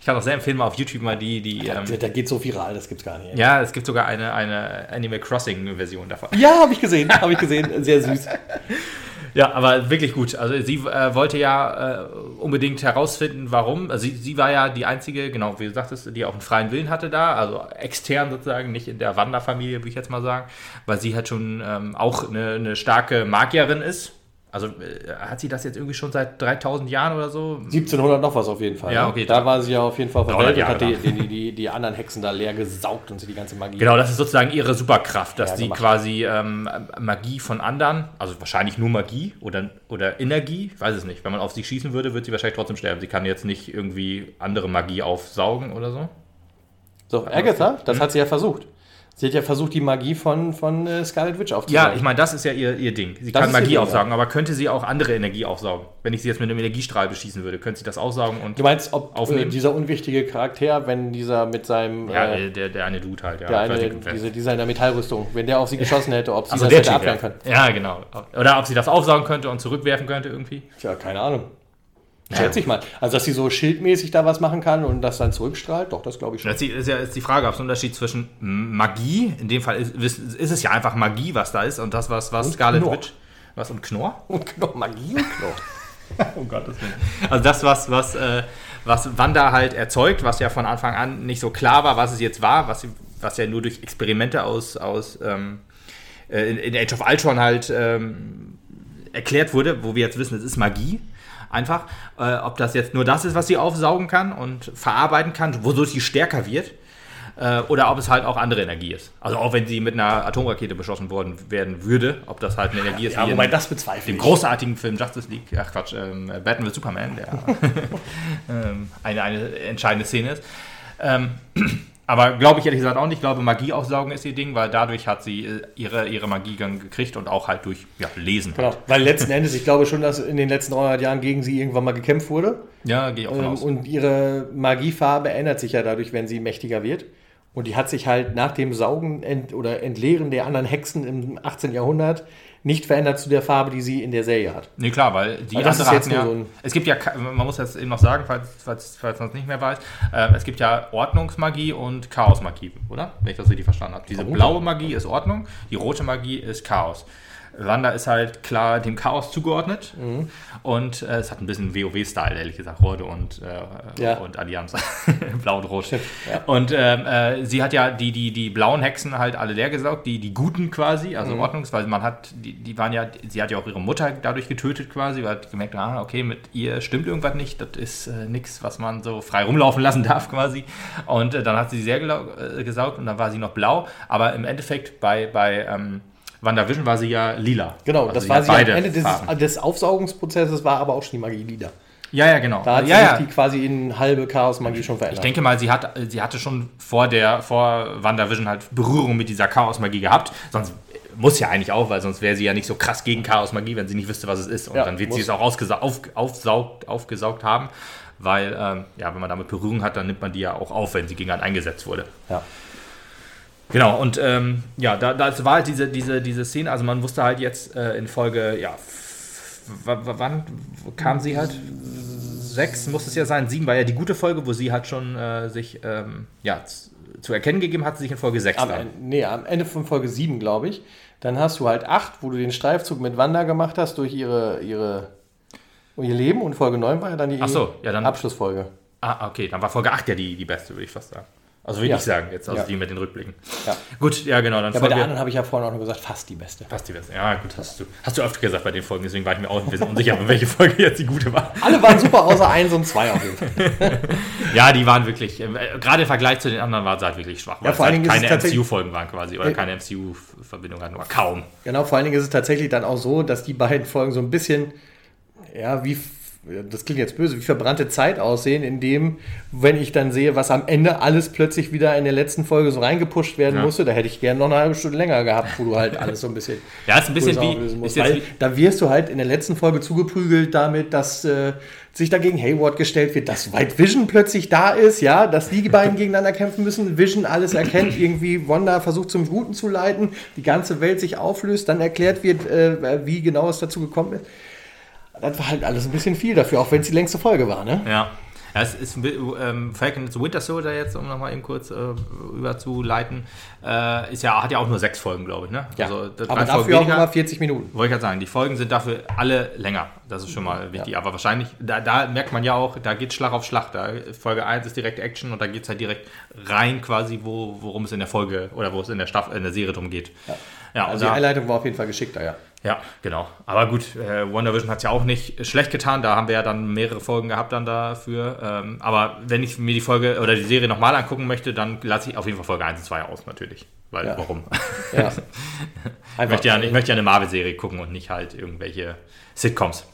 Ich kann auch sehr empfehlen, mal auf YouTube mal die... die ja, ähm, der geht so viral, das gibt's gar nicht. Ja, es gibt sogar eine, eine Animal Crossing-Version davon. Ja, habe ich gesehen, habe ich gesehen. Sehr süß. Ja, aber wirklich gut. Also sie äh, wollte ja äh, unbedingt herausfinden, warum. Also sie, sie war ja die einzige, genau, wie du sagtest, die auch einen freien Willen hatte da, also extern sozusagen, nicht in der Wanderfamilie, würde ich jetzt mal sagen, weil sie halt schon ähm, auch eine, eine starke Magierin ist also äh, hat sie das jetzt irgendwie schon seit 3000 Jahren oder so? 1700 noch was auf jeden Fall. Ja, ne? okay. Da war sie ja auf jeden Fall verwählt und hat die, die, die, die, anderen Hexen da leer gesaugt und sie die ganze Magie. Genau, das ist sozusagen ihre Superkraft, dass ja, sie quasi ähm, Magie von anderen, also wahrscheinlich nur Magie oder, oder Energie, ich weiß es nicht. Wenn man auf sie schießen würde, würde sie wahrscheinlich trotzdem sterben. Sie kann jetzt nicht irgendwie andere Magie aufsaugen oder so. So, Agatha, das hm? hat sie ja versucht. Sie hat ja versucht, die Magie von, von äh, Scarlet Witch aufzusaugen. Ja, ich meine, das ist ja ihr, ihr Ding. Sie das kann Magie aufsaugen, aber könnte sie auch andere Energie aufsaugen? Wenn ich sie jetzt mit einem Energiestrahl beschießen würde, könnte sie das aufsaugen und Du meinst, ob äh, aufnehmen? Äh, dieser unwichtige Charakter, wenn dieser mit seinem... Ja, äh, der, der eine Dude halt, ja. Der eine, diese, dieser in der Metallrüstung, wenn der auf sie geschossen hätte, ob sie also das hätte abwehren können. Ja, genau. Oder ob sie das aufsaugen könnte und zurückwerfen könnte irgendwie. Tja, keine Ahnung. Schätze ich mal. Also, dass sie so schildmäßig da was machen kann und das dann zurückstrahlt, doch, das glaube ich schon. Das ist ja ist die Frage, ob es einen Unterschied zwischen Magie, in dem Fall ist, ist, es ja einfach Magie, was da ist, und das, was, was Scarlet Witch. Was und Knorr? Und Knorr, Magie und Knorr. um Gottes Willen. Also, das, was, was, äh, was Wanda halt erzeugt, was ja von Anfang an nicht so klar war, was es jetzt war, was, was ja nur durch Experimente aus, aus ähm, äh, in, in Age of Ultron halt ähm, erklärt wurde, wo wir jetzt wissen, es ist Magie Einfach, äh, ob das jetzt nur das ist, was sie aufsaugen kann und verarbeiten kann, wodurch sie stärker wird. Äh, oder ob es halt auch andere Energie ist. Also auch wenn sie mit einer Atomrakete beschossen worden werden würde, ob das halt eine Energie ist. Ja, wobei das bezweifle Dem großartigen Film Justice League, ach Quatsch, ähm, Batman vs. Superman, der ähm, eine, eine entscheidende Szene ist. Ähm, aber glaube ich ehrlich gesagt auch nicht. Ich glaube, Magie aufsaugen ist ihr Ding, weil dadurch hat sie äh, ihre, ihre Magie gekriegt und auch halt durch ja, Lesen. Genau, weil letzten Endes, ich glaube schon, dass in den letzten 300 Jahren gegen sie irgendwann mal gekämpft wurde. Ja, gehe ich auch von ähm, aus. Und ihre Magiefarbe ändert sich ja dadurch, wenn sie mächtiger wird. Und die hat sich halt nach dem Saugen ent oder Entleeren der anderen Hexen im 18. Jahrhundert nicht verändert zu der Farbe, die sie in der Serie hat. Nee, klar, weil die Aber das andere ist jetzt ja, so ein- es gibt ja, man muss das eben noch sagen, falls, falls, falls man es nicht mehr weiß, äh, es gibt ja Ordnungsmagie und Chaosmagie, oder? Wenn ich das richtig verstanden habe. Diese Vermutlich. blaue Magie ist Ordnung, die rote Magie ist Chaos. Wanda ist halt klar dem Chaos zugeordnet Mhm. und äh, es hat ein bisschen WoW-Style, ehrlich gesagt, Horde und, äh, Ja. und Allianz. Blau und Rot. ja. Und ähm, äh, sie hat ja die, die, die blauen Hexen halt alle leer gesaugt, die, die guten quasi, Mhm. also Ordnungs, weil man hat, die, die waren ja, sie hat ja auch ihre Mutter dadurch getötet quasi, weil hat gemerkt, ah, okay, mit ihr stimmt irgendwas nicht, das ist äh, nichts, was man so frei rumlaufen lassen darf quasi. Und äh, dann hat sie sie sehr äh, gesaugt und dann war sie noch blau, aber im Endeffekt bei, bei ähm, WandaVision war sie ja lila. Genau, Also das war sie am beide Ende des, des Aufsaugungsprozesses, war aber auch schon die Magie wieder. Ja, ja, genau. Da hat ja, sich ja. die quasi in halbe Chaos-Magie schon Ich verändert. denke mal, sie, hat, sie hatte schon vor der vor WandaVision halt Berührung mit dieser Chaos-Magie gehabt. Sonst muss ja eigentlich auch, weil sonst wäre sie ja nicht so krass gegen Chaos-Magie, wenn sie nicht wüsste, was es ist. Und Ja, dann wird muss. sie es auch auf, aufsaugt, aufgesaugt haben, weil, ähm, ja, wenn man damit Berührung hat, dann nimmt man die ja auch auf, wenn sie gegen einen eingesetzt wurde. ja. Genau, und ähm, ja, da, das war halt diese, diese, diese Szene, also man wusste halt jetzt äh, in Folge, ja, wann kam sie halt? Sechs muss es ja sein, sieben war ja die gute Folge, wo sie halt schon äh, sich, ähm, ja, zu erkennen gegeben hat, sie sich in Folge sechs Am, dann. Nee, am Ende von Folge 7, glaube ich. Dann hast du halt 8, wo du den Streifzug mit Wanda gemacht hast durch ihre, ihre, ihr Leben. Und Folge 9 war ja dann die so, ja, dann- Abschlussfolge. Ah, okay, dann war Folge 8 ja die, die beste, würde ich fast sagen. Also würde Ja. ich sagen, jetzt, also Ja. die mit den Rückblicken. Ja. Gut, ja, genau, dann Ja, bei der anderen habe ich ja vorhin auch noch gesagt, fast die beste. Passt die beste. Ja, gut, hast du, hast du öfter gesagt bei den Folgen, deswegen war ich mir auch ein bisschen unsicher, welche Folge jetzt die gute war. Alle waren super, außer 1 und 2 auf jeden Fall. Ja, die waren wirklich, äh, gerade im Vergleich zu den anderen war es halt wirklich schwach, weil Ja, vor es allen halt Dingen ist keine es MCU-Folgen waren quasi oder Ja. keine MCU-Verbindung hatten, oder kaum. Genau, vor allen Dingen ist es tatsächlich dann auch so, dass die beiden Folgen so ein bisschen, ja, wie, das klingt jetzt böse, wie verbrannte Zeit aussehen, indem, wenn ich dann sehe, was am Ende alles plötzlich wieder in der letzten Folge so reingepusht werden Ja. musste, da hätte ich gerne noch eine halbe Stunde länger gehabt, wo du halt alles so ein bisschen. Ja, ist ein bisschen wie, musst. wie, da wirst du halt in der letzten Folge zugeprügelt damit, dass äh, sich dagegen Hayward gestellt wird, dass White Vision plötzlich da ist, ja, dass die beiden gegeneinander kämpfen müssen, Vision alles erkennt, irgendwie Wanda versucht zum Guten zu leiten, die ganze Welt sich auflöst, dann erklärt wird, äh, wie genau es dazu gekommen ist. Das war halt alles ein bisschen viel dafür, auch wenn es die längste Folge war, ne? ja. Ja, es ist ähm, Falcon the Winter Soldier jetzt, um nochmal eben kurz äh, überzuleiten, äh, ist ja, hat ja auch nur sechs Folgen, glaube ich, ne? Ja, Also, das aber dafür auch weniger. immer 40 Minuten. Wollte ich gerade sagen, die Folgen sind dafür alle länger. Das ist schon mal wichtig. Aber wahrscheinlich, da, da merkt man ja auch, da geht Schlag auf Schlag. Da, Folge 1 ist direkt Action und da geht es halt direkt rein, quasi, wo, worum es in der Folge oder wo es in der Staffel, in der Serie drum geht. Ja, ja, Also die Einleitung war auf jeden Fall geschickter, ja. Ja genau. Aber gut, äh, WandaVision hat es ja auch nicht schlecht getan. Da haben wir ja dann mehrere Folgen gehabt dann dafür. Ähm, aber wenn ich mir die Folge oder die Serie nochmal angucken möchte, dann lasse ich auf jeden Fall Folge 1 und 2 aus, natürlich. Weil, Ja. warum? ja. Ich möchte ja, ich möchte ja eine Marvel-Serie gucken und nicht halt irgendwelche Sitcoms.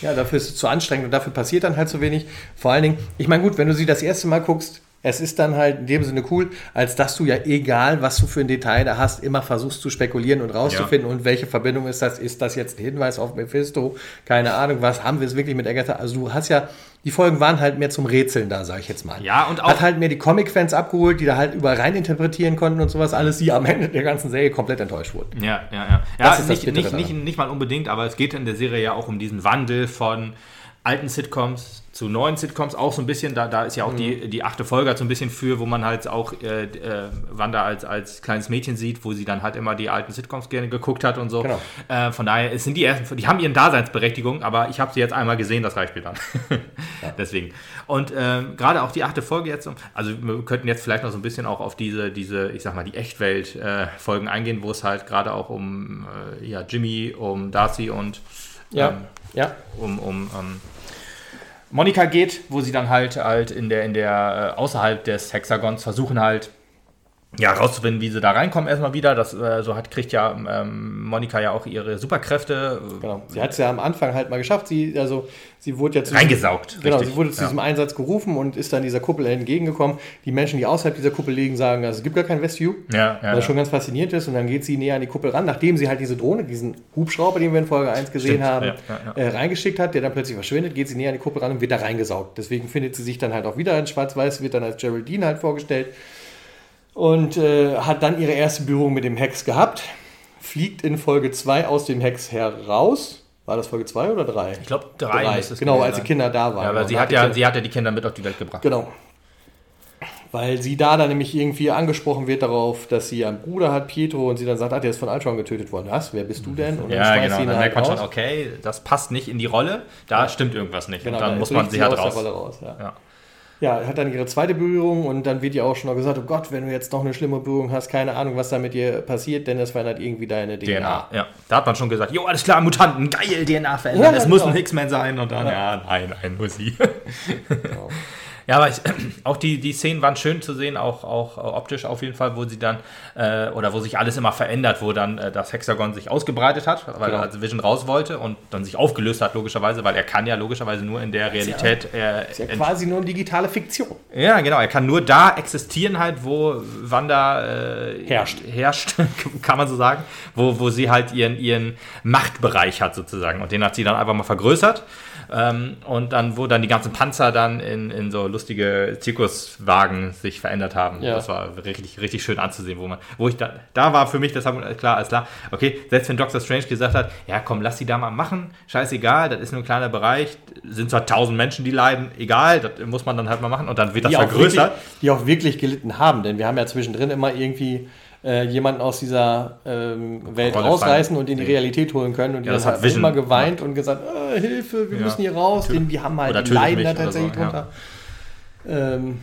Ja, dafür ist es zu anstrengend und dafür passiert dann halt so wenig. Vor allen Dingen, ich meine, gut, wenn du sie das erste Mal guckst, es ist dann halt in dem Sinne cool, als dass du ja egal, was du für ein Detail da hast, immer versuchst zu spekulieren und rauszufinden und welche Verbindung ist das? Ist das jetzt ein Hinweis auf Mephisto? Keine Ahnung, was haben wir es wirklich mit Agatha? Also du hast ja, die Folgen waren halt mehr zum Rätseln da, sag ich jetzt mal. Ja, und auch- Hat halt mehr die Comic-Fans abgeholt, die da halt überall rein interpretieren konnten und sowas alles, die am Ende der ganzen Serie komplett enttäuscht wurden. Ja, ja, ja. Das Ja, ist das nicht, Bittere nicht, nicht, nicht mal unbedingt, aber es geht in der Serie ja auch um diesen Wandel von alten Sitcoms zu neuen Sitcoms auch so ein bisschen, da, da ist ja auch Mhm. die, die achte Folge halt so ein bisschen für, wo man halt auch äh, äh, Wanda als, als kleines Mädchen sieht, wo sie dann halt immer die alten Sitcoms gerne geguckt hat und so. Genau. Äh, von daher, sind die ersten, die haben ihren Daseinsberechtigung, aber ich habe sie jetzt einmal gesehen, das reicht mir dann. Deswegen. Und ähm, gerade auch die achte Folge jetzt, also wir könnten jetzt vielleicht noch so ein bisschen auch auf diese, diese ich sag mal, die Echtwelt-Folgen eingehen, wo es halt gerade auch um äh, ja, Jimmy, um Darcy und Ja, ähm, ja. um, um ähm, Monika geht, wo sie dann halt halt in der, in der äh, außerhalb des Hexagons versuchen halt ja, rauszufinden, wie sie da reinkommen erstmal wieder. Das, äh, so hat, kriegt ja ähm, Monika ja auch ihre Superkräfte Genau. Sie hat es ja am Anfang halt mal geschafft. Sie, also, sie wurde ja zu reingesaugt. Genau, richtig. sie wurde zu ja. diesem Einsatz gerufen und ist dann dieser Kuppel entgegengekommen. Die Menschen, die außerhalb dieser Kuppel liegen, sagen, also, es gibt gar kein Westview. Ja, ja, Was ja. schon ganz faszinierend ist. Und dann geht sie näher an die Kuppel ran, nachdem sie halt diese Drohne, diesen Hubschrauber, den wir in Folge 1 gesehen Stimmt, haben, Äh, reingeschickt hat, der dann plötzlich verschwindet, geht sie näher an die Kuppel ran und wird da reingesaugt. Deswegen findet sie sich dann halt auch wieder in Schwarz-Weiß, wird dann als Geraldine halt vorgestellt. Und äh, hat dann ihre erste Berührung mit dem Hex gehabt. Fliegt in Folge 2 aus dem Hex heraus. War das Folge 2 oder 3? Ich glaube 3. Genau, als die Kinder da waren. Ja, aber genau, sie hat ja, sie hat ja die Kinder mit auf die Welt gebracht. Genau. Weil sie da dann nämlich irgendwie angesprochen wird darauf, dass sie einen Bruder hat, Pietro, und sie dann sagt, ah, der ist von Ultron getötet worden. Was? Wer bist du denn? Und ja, genau. Dann merkt man schon, okay, das passt nicht in die Rolle, da ja. stimmt irgendwas nicht. Genau, und dann, dann muss man sie halt raus. raus ja. ja. Ja. hat dann ihre zweite Berührung und dann wird ihr auch schon noch gesagt, oh Gott, wenn du jetzt noch eine schlimme Berührung hast, keine Ahnung, was da mit dir passiert, denn das verändert irgendwie deine DNA. DNA. Ja, da hat man schon gesagt, jo, alles klar, Mutanten, geil, DNA verändern, es muss ein X-Men sein und dann, ja, nein, nein, nur sie. Genau. Ja, aber ich, auch die, die Szenen waren schön zu sehen, auch, auch optisch auf jeden Fall, wo sie dann, äh, oder wo sich alles immer verändert, wo dann äh, das Hexagon sich ausgebreitet hat, weil genau. also Vision raus wollte und dann sich aufgelöst hat, logischerweise, weil er kann ja logischerweise nur in der Realität. Ist ja, äh, ist ja quasi nur eine digitale Fiktion. Ja, genau, er kann nur da existieren, halt, wo Wanda äh, herrscht. Herrscht, kann man so sagen, wo, wo sie halt ihren, ihren Machtbereich hat, sozusagen. Und den hat sie dann einfach mal vergrößert. Ähm, und dann, wo dann die ganzen Panzer dann in, in so lustige Zirkuswagen sich verändert haben. Ja. Das war richtig, richtig schön anzusehen, wo man, wo ich da, da war für mich, das haben klar, alles klar, okay, selbst wenn Doctor Strange gesagt hat, ja komm, lass die da mal machen, scheißegal, das ist nur ein kleiner Bereich, sind zwar tausend Menschen, die leiden, egal, das muss man dann halt mal machen und dann wird das die vergrößert. Auch wirklich, die auch wirklich gelitten haben, denn wir haben ja zwischendrin immer irgendwie äh, jemanden aus dieser ähm, Welt Rolle rausreißen und in die Realität holen können. Und ja, die haben immer geweint ja. und gesagt, oh, Hilfe, wir ja. müssen hier raus. Denn die haben halt, die leiden da tatsächlich so, drunter. Ähm,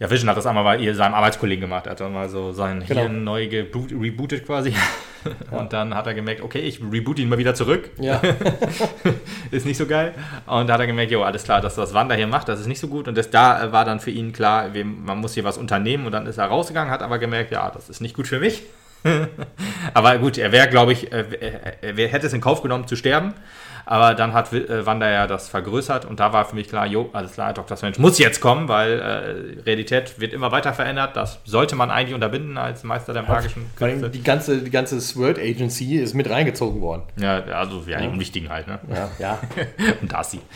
ja, Vision hat das einmal bei seinem Arbeitskollegen gemacht. Er hat dann mal so sein genau. Hirn neu rebootet quasi. Ja. Und dann hat er gemerkt, okay, ich reboot ihn mal wieder zurück. Ja. ist nicht so geil. Und da hat er gemerkt, jo, alles klar, dass das Wanda hier macht, das ist nicht so gut. Und das da war dann für ihn klar, man muss hier was unternehmen. Und dann ist er rausgegangen, hat aber gemerkt, ja, das ist nicht gut für mich. aber gut, er wäre, glaube ich, er, er, hätte es in Kauf genommen zu sterben. Aber dann hat äh, Wanda ja das vergrößert und da war für mich klar, jo, alles klar, Dr. Strange muss jetzt kommen, weil äh, Realität wird immer weiter verändert. Das sollte man eigentlich unterbinden als Meister der magischen Künste. Die ganze, die ganze Sword Agency ist mit reingezogen worden. Ja, also ja, die Unwichtigen halt, ne? Ja, ja. und Darcy.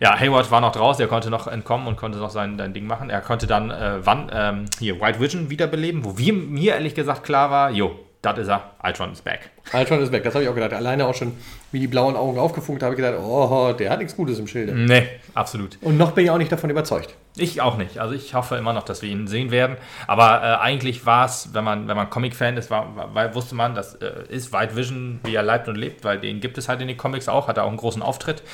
Ja, Hayward war noch draußen, er konnte noch entkommen und konnte noch sein, sein Ding machen. Er konnte dann äh, wann, ähm, hier White Vision wiederbeleben, wo wir, mir ehrlich gesagt klar war, jo, das ist er, Ultron ist back. Ultron ist back, das habe ich auch gedacht. Alleine auch schon, wie die blauen Augen aufgefunkt habe ich gedacht, oh, der hat nichts Gutes im Schilde. Nee, absolut. Und noch bin ich auch nicht davon überzeugt. Ich auch nicht. Also ich hoffe immer noch, dass wir ihn sehen werden. Aber äh, eigentlich war es, wenn man, wenn man Comic-Fan ist, war, war, wusste man, das äh, ist White Vision, wie er lebt und lebt, weil den gibt es halt in den Comics auch, hat er auch einen großen Auftritt.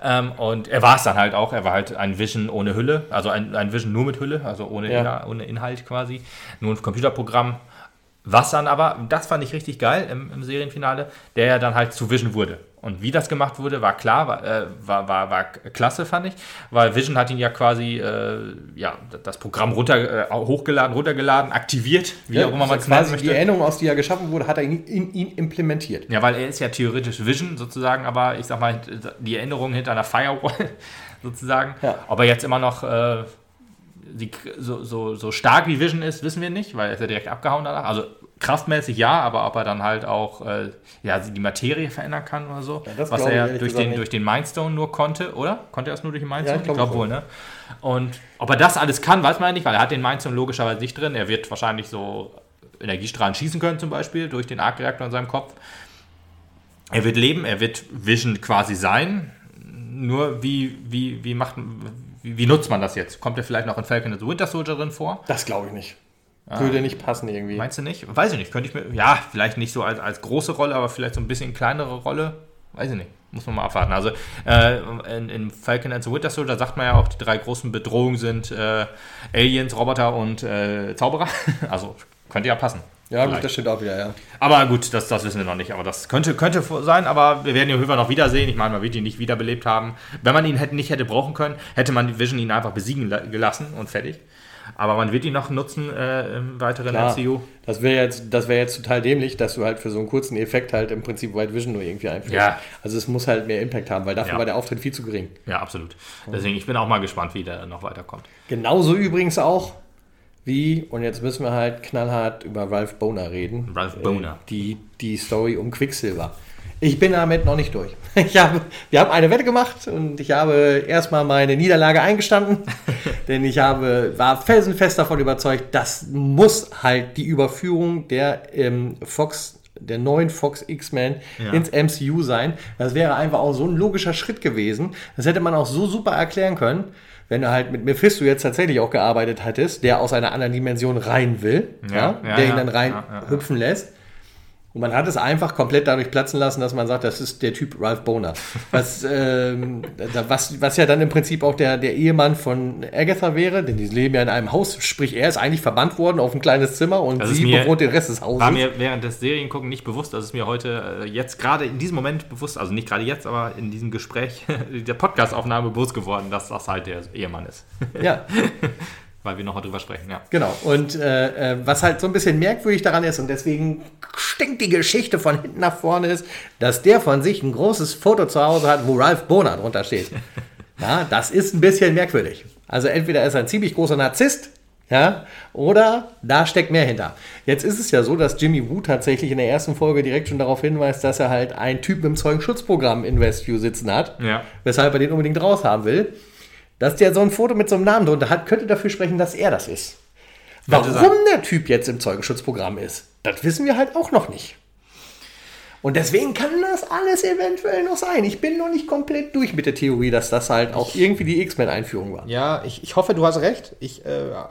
Ähm, und er war es dann halt auch. Er war halt ein Vision ohne Hülle, also ein, ein Vision nur mit Hülle, also ohne, ja. Inhalt, ohne Inhalt quasi. Nur ein Computerprogramm. Was dann aber, das fand ich richtig geil im, im, Serienfinale, der ja dann halt zu Vision wurde. Und wie das gemacht wurde, war klar, war, äh, war, war, war, klasse, fand ich, weil Vision hat ihn ja quasi äh, ja, das Programm runter, äh, hochgeladen, runtergeladen, aktiviert, wie ja, auch immer man es nennen möchte. Die Erinnerung, aus die er geschaffen wurde, hat er in, in, ihn implementiert. Ja, weil er ist ja theoretisch Vision sozusagen, aber ich sag mal, die Erinnerung hinter einer Firewall sozusagen. Ja. Ob er jetzt immer noch äh, so, so, so stark wie Vision ist, wissen wir nicht, weil er ist ja direkt abgehauen danach. Also kraftmäßig ja, aber ob er dann halt auch äh, ja, die Materie verändern kann oder so. Ja, was er ja durch den, durch den Mindstone nur konnte, oder? Konnte er es nur durch den Mindstone? Ja, ich glaube glaub wohl, ne? Und ob er das alles kann, weiß man ja nicht, weil er hat den Mindstone logischerweise nicht drin. Er wird wahrscheinlich so Energiestrahlen schießen können, zum Beispiel, durch den Arc-Reaktor in seinem Kopf. Er wird leben, er wird Vision quasi sein. Nur wie, wie, wie macht, wie, wie, nutzt man das jetzt? Kommt er vielleicht noch in Falcon and the Winter Soldier drin vor? Das glaube ich nicht. Ah. Würde nicht passen irgendwie. Meinst du nicht? Weiß ich nicht. Könnte ich mir. Ja, vielleicht nicht so als, als große Rolle, aber vielleicht so ein bisschen kleinere Rolle. Weiß ich nicht. Muss man mal abwarten. Also äh, in, in, Falcon and the Winter Soldier sagt man ja auch, die drei großen Bedrohungen sind äh, Aliens, Roboter und äh, Zauberer. also könnte ja passen. Ja, gut, das stimmt auch wieder, ja. Aber gut, das, das wissen wir noch nicht. Aber das könnte, könnte sein, aber wir werden ihn Höfer noch wiedersehen. Ich meine, man wird ihn nicht wiederbelebt haben. Wenn man ihn hätte, nicht hätte brauchen können, hätte man Vision ihn einfach besiegen gelassen und fertig. Aber man wird ihn noch nutzen äh, im weiteren Klar, MCU. Das wäre jetzt, wär jetzt total dämlich, dass du halt für so einen kurzen Effekt halt im Prinzip White Vision nur irgendwie einführst. Ja. Also es muss halt mehr Impact haben, weil dafür ja. war der Auftritt viel zu gering. Ja, absolut. Deswegen, ich bin auch mal gespannt, wie der noch weiterkommt. Genauso übrigens auch wie, und jetzt müssen wir halt knallhart über Ralph Boner reden. Ralph Boner. Äh, die, die Story um Quicksilver. Ich bin damit noch nicht durch. Ich habe, wir haben eine Wette gemacht und ich habe erstmal meine Niederlage eingestanden. denn ich habe, war felsenfest davon überzeugt, das muss halt die Überführung der ähm, Fox der neuen Fox X-Men ja. ins MCU sein. Das wäre einfach auch so ein logischer Schritt gewesen. Das hätte man auch so super erklären können, wenn du halt mit Mephisto jetzt tatsächlich auch gearbeitet hattest, der aus einer anderen Dimension rein will, ja, ja der ihn dann rein hüpfen lässt. Und man hat es einfach komplett dadurch platzen lassen, dass man sagt, das ist der Typ Ralph Boner. Was, ähm, was, was ja dann im Prinzip auch der, der Ehemann von Agatha wäre, denn die leben ja in einem Haus, sprich er ist eigentlich verbannt worden auf ein kleines Zimmer und das sie mir, bewohnt den Rest des Hauses. War mir während des Seriengucken nicht bewusst, das ist mir heute äh, jetzt gerade in diesem Moment bewusst, also nicht gerade jetzt, aber in diesem Gespräch der Podcastaufnahme bewusst geworden, dass das halt der Ehemann ist. Ja. weil wir noch drüber sprechen, ja. Genau. Und äh, äh, was halt so ein bisschen merkwürdig daran ist, und deswegen stinkt die Geschichte von hinten nach vorne ist, dass der von sich ein großes Foto zu Hause hat, wo Ralph Boner drunter steht. ja, das ist ein bisschen merkwürdig. Also entweder ist er ein ziemlich großer Narzisst, ja, oder da steckt mehr hinter. Jetzt ist es ja so, dass Jimmy Woo tatsächlich in der ersten Folge direkt schon darauf hinweist, dass er halt einen Typen im Zeugenschutzprogramm in Westview sitzen hat, ja. weshalb er den unbedingt raus haben will. Dass der so ein Foto mit so einem Namen drunter hat, könnte dafür sprechen, dass er das ist. Warum der Typ jetzt im Zeugenschutzprogramm ist, das wissen wir halt auch noch nicht. Und deswegen kann das alles eventuell noch sein. Ich bin noch nicht komplett durch mit der Theorie, dass das halt auch irgendwie die X-Men-Einführung war. Ja, ich, ich hoffe, du hast recht. Ich, äh,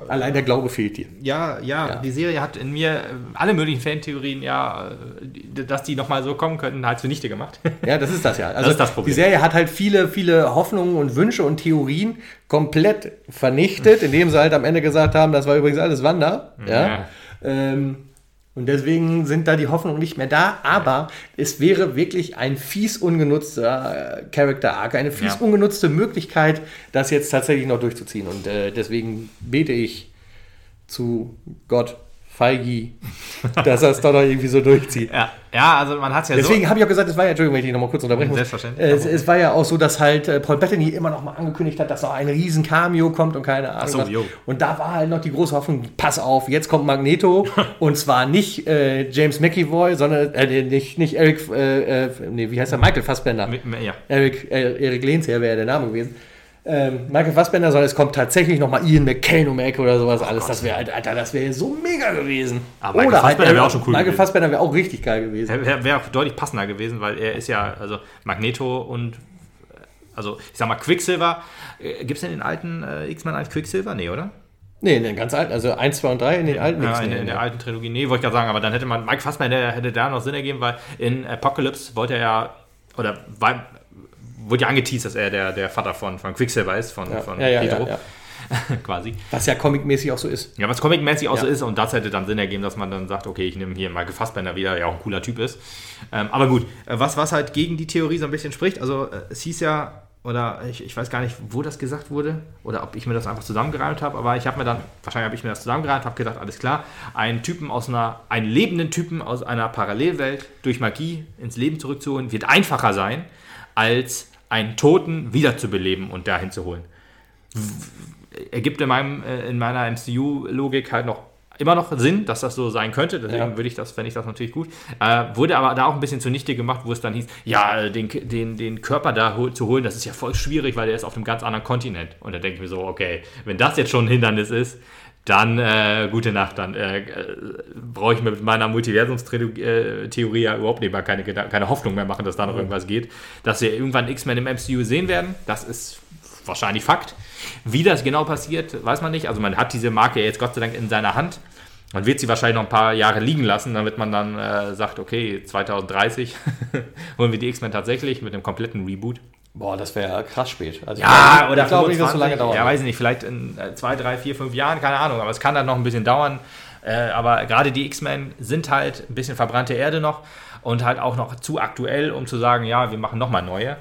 Allein der Glaube fehlt dir. Ja, ja, ja, die Serie hat in mir äh, alle möglichen Fantheorien, ja, äh, dass die nochmal so kommen könnten, halt zunichte gemacht. Ja, das ist das ja. Also das ist das Problem. Die Serie hat halt viele, viele Hoffnungen und Wünsche und Theorien komplett vernichtet, indem sie halt am Ende gesagt haben, das war übrigens alles Wanda. Ja. ja. Ähm, und deswegen sind da die Hoffnungen nicht mehr da. Aber es wäre wirklich ein fies ungenutzter äh, Character Arc, eine fies ja. ungenutzte Möglichkeit, das jetzt tatsächlich noch durchzuziehen. Und äh, deswegen bete ich zu Gott, Feigi, dass er es doch noch irgendwie so durchzieht. Ja, ja also man hat es ja Deswegen so habe ich auch gesagt, es war ja, Entschuldigung, wenn ich dich nochmal kurz unterbrechen muss. Selbstverständlich. Es, es, war ja auch so, dass halt äh, Paul Bettany immer noch mal angekündigt hat, dass noch ein riesen Cameo kommt und keine Ahnung so, was. Und da war halt noch die große Hoffnung, pass auf, jetzt kommt Magneto und zwar nicht äh, James McEvoy, sondern äh, nicht, nicht Eric, äh, äh, nee, wie heißt er, Michael Fassbender. Ja. Eric, äh, Eric Lehnsherr wäre der Name gewesen ähm, Michael Fassbender, sondern es kommt tatsächlich nochmal Ian McKellen um die Ecke oder sowas. Alles, das wäre, Alter, das wäre so mega gewesen. Aber Michael oder Fassbender halt, wäre auch schon cool. Michael gewesen. Fassbender wäre auch richtig geil gewesen. Wäre wär auch deutlich passender gewesen, weil er ist ja, also Magneto und also ich sag mal Quicksilver. Äh, Gibt es denn den alten äh, X-Men als Quicksilver? Nee, oder? Nee, in den ganz alten, also 1, 2 und 3 in den alten Ja, in, in, der alten Trilogie. Nee, wollte ich gerade sagen, aber dann hätte man, Mike Fassbender hätte da noch Sinn ergeben, weil in Apocalypse wollte er ja, oder war, wurde ja angeteased, dass er der, der Vater von, von Quicksilver ist, von, ja, von ja, ja, Pedro. quasi. Was ja comicmäßig auch so ist. Ja, was comicmäßig auch so ist und das hätte dann Sinn ergeben, dass man dann sagt, okay, ich nehme hier Michael Fassbender wieder, der ja auch ein cooler Typ ist. Ähm, aber gut, äh, was, was halt gegen die Theorie so ein bisschen spricht, also äh, es hieß ja, oder ich, ich weiß gar nicht, wo das gesagt wurde oder ob ich mir das einfach zusammengereimt habe, aber ich habe mir dann, wahrscheinlich habe ich mir das zusammengereimt, habe gedacht, alles klar, einen Typen aus einer, einen lebenden Typen aus einer Parallelwelt durch Magie ins Leben zurückzuholen, wird einfacher sein, als einen Toten wiederzubeleben und dahin zu holen. Ergibt in, meinem, äh, in meiner MCU-Logik halt noch immer noch Sinn, dass das so sein könnte. Deswegen ja. würde ich das, fände ich das natürlich gut. Äh, wurde aber da auch ein bisschen zunichte gemacht, wo es dann hieß, ja, den, den, den Körper da hol, zu holen, das ist ja voll schwierig, weil der ist auf einem ganz anderen Kontinent. Und da denke ich mir so, okay, wenn das jetzt schon ein Hindernis ist, dann äh, gute Nacht. Dann äh, brauche ich mit meiner Multiversumstheorie ja überhaupt nicht mal keine, keine Hoffnung mehr machen, dass da noch irgendwas geht. Dass wir irgendwann X-Men im MCU sehen werden, das ist wahrscheinlich Fakt. Wie das genau passiert, weiß man nicht. Also man hat diese Marke jetzt Gott sei Dank in seiner Hand. Man wird sie wahrscheinlich noch ein paar Jahre liegen lassen, damit man dann äh, sagt, okay, 2030 holen wir die X-Men tatsächlich mit einem kompletten Reboot. Boah, das wäre krass spät. Also ja, glaube, oder ich glaube nicht, dass so lange dauert. Ja, weiß ich nicht, vielleicht in äh, zwei, drei, vier, fünf Jahren, keine Ahnung, aber es kann dann noch ein bisschen dauern. Äh, aber gerade die X-Men sind halt ein bisschen verbrannte Erde noch und halt auch noch zu aktuell, um zu sagen, ja, wir machen nochmal neue.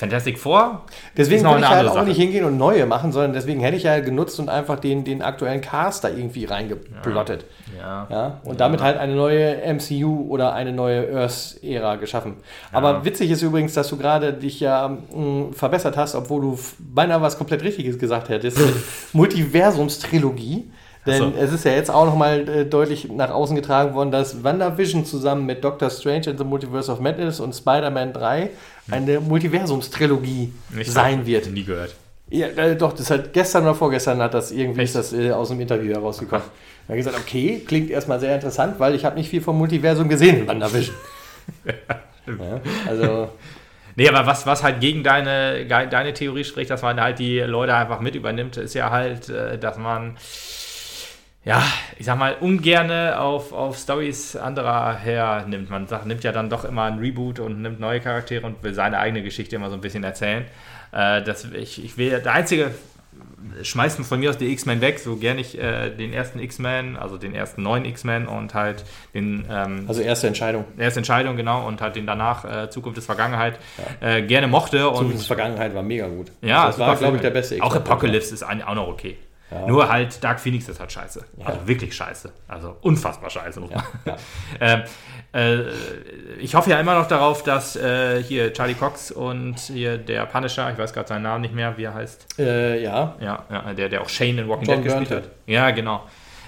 Fantastic Four. Deswegen würde ich halt auch Sache. nicht hingehen und neue machen, sondern deswegen hätte ich ja genutzt und einfach den, den aktuellen Cast da irgendwie reingeplottet. Ja. ja. ja? Und ja. damit halt eine neue MCU oder eine neue Earth-Ära geschaffen. Aber witzig ist übrigens, dass du gerade dich ja mh, mm, verbessert hast, obwohl du beinahe was komplett Richtiges gesagt hättest. Multiversumstrilogie. Denn so. es ist ja jetzt auch nochmal äh, deutlich nach außen getragen worden, dass WandaVision zusammen mit Doctor Strange in the Multiverse of Madness und Spider-Man 3 eine Multiversumstrilogie sein wird. Nie gehört. Ja, äh, doch, das hat gestern oder vorgestern hat das irgendwie ist das äh, aus dem Interview herausgekommen. Er hat gesagt, okay, klingt erstmal sehr interessant, weil ich habe nicht viel vom Multiversum gesehen in WandaVision. ja, also. Nee, aber was, was halt gegen deine, deine Theorie spricht, dass man halt die Leute einfach mit übernimmt, ist ja halt, äh, dass man ja, ich sag mal, ungerne auf, auf Stories anderer hernimmt. Man sagt, nimmt ja dann doch immer ein Reboot und nimmt neue Charaktere und will seine eigene Geschichte immer so ein bisschen erzählen. Äh, das, ich, ich will, der einzige, schmeißen von mir aus die X-Men weg, so gerne ich äh, den ersten X-Men, also den ersten neuen X-Men und halt den. Ähm, also erste Entscheidung. Erste Entscheidung, genau, und halt den danach äh, Zukunft des Vergangenheit ja. äh, gerne mochte. Zukunft des Vergangenheit war mega gut. Ja, also das war, glaube ich, der beste X-Men. Auch Apocalypse ist auch noch okay. Ja. Nur halt Dark Phoenix ist halt scheiße. Ja. Also wirklich scheiße. Also unfassbar scheiße. Ja. ähm, äh, ich hoffe ja immer noch darauf, dass äh, hier Charlie Cox und hier der Punisher, ich weiß gerade seinen Namen nicht mehr, wie er heißt. Äh, ja. ja. Der, der auch Shane in Walking John Dead gespielt hat. Ja, genau.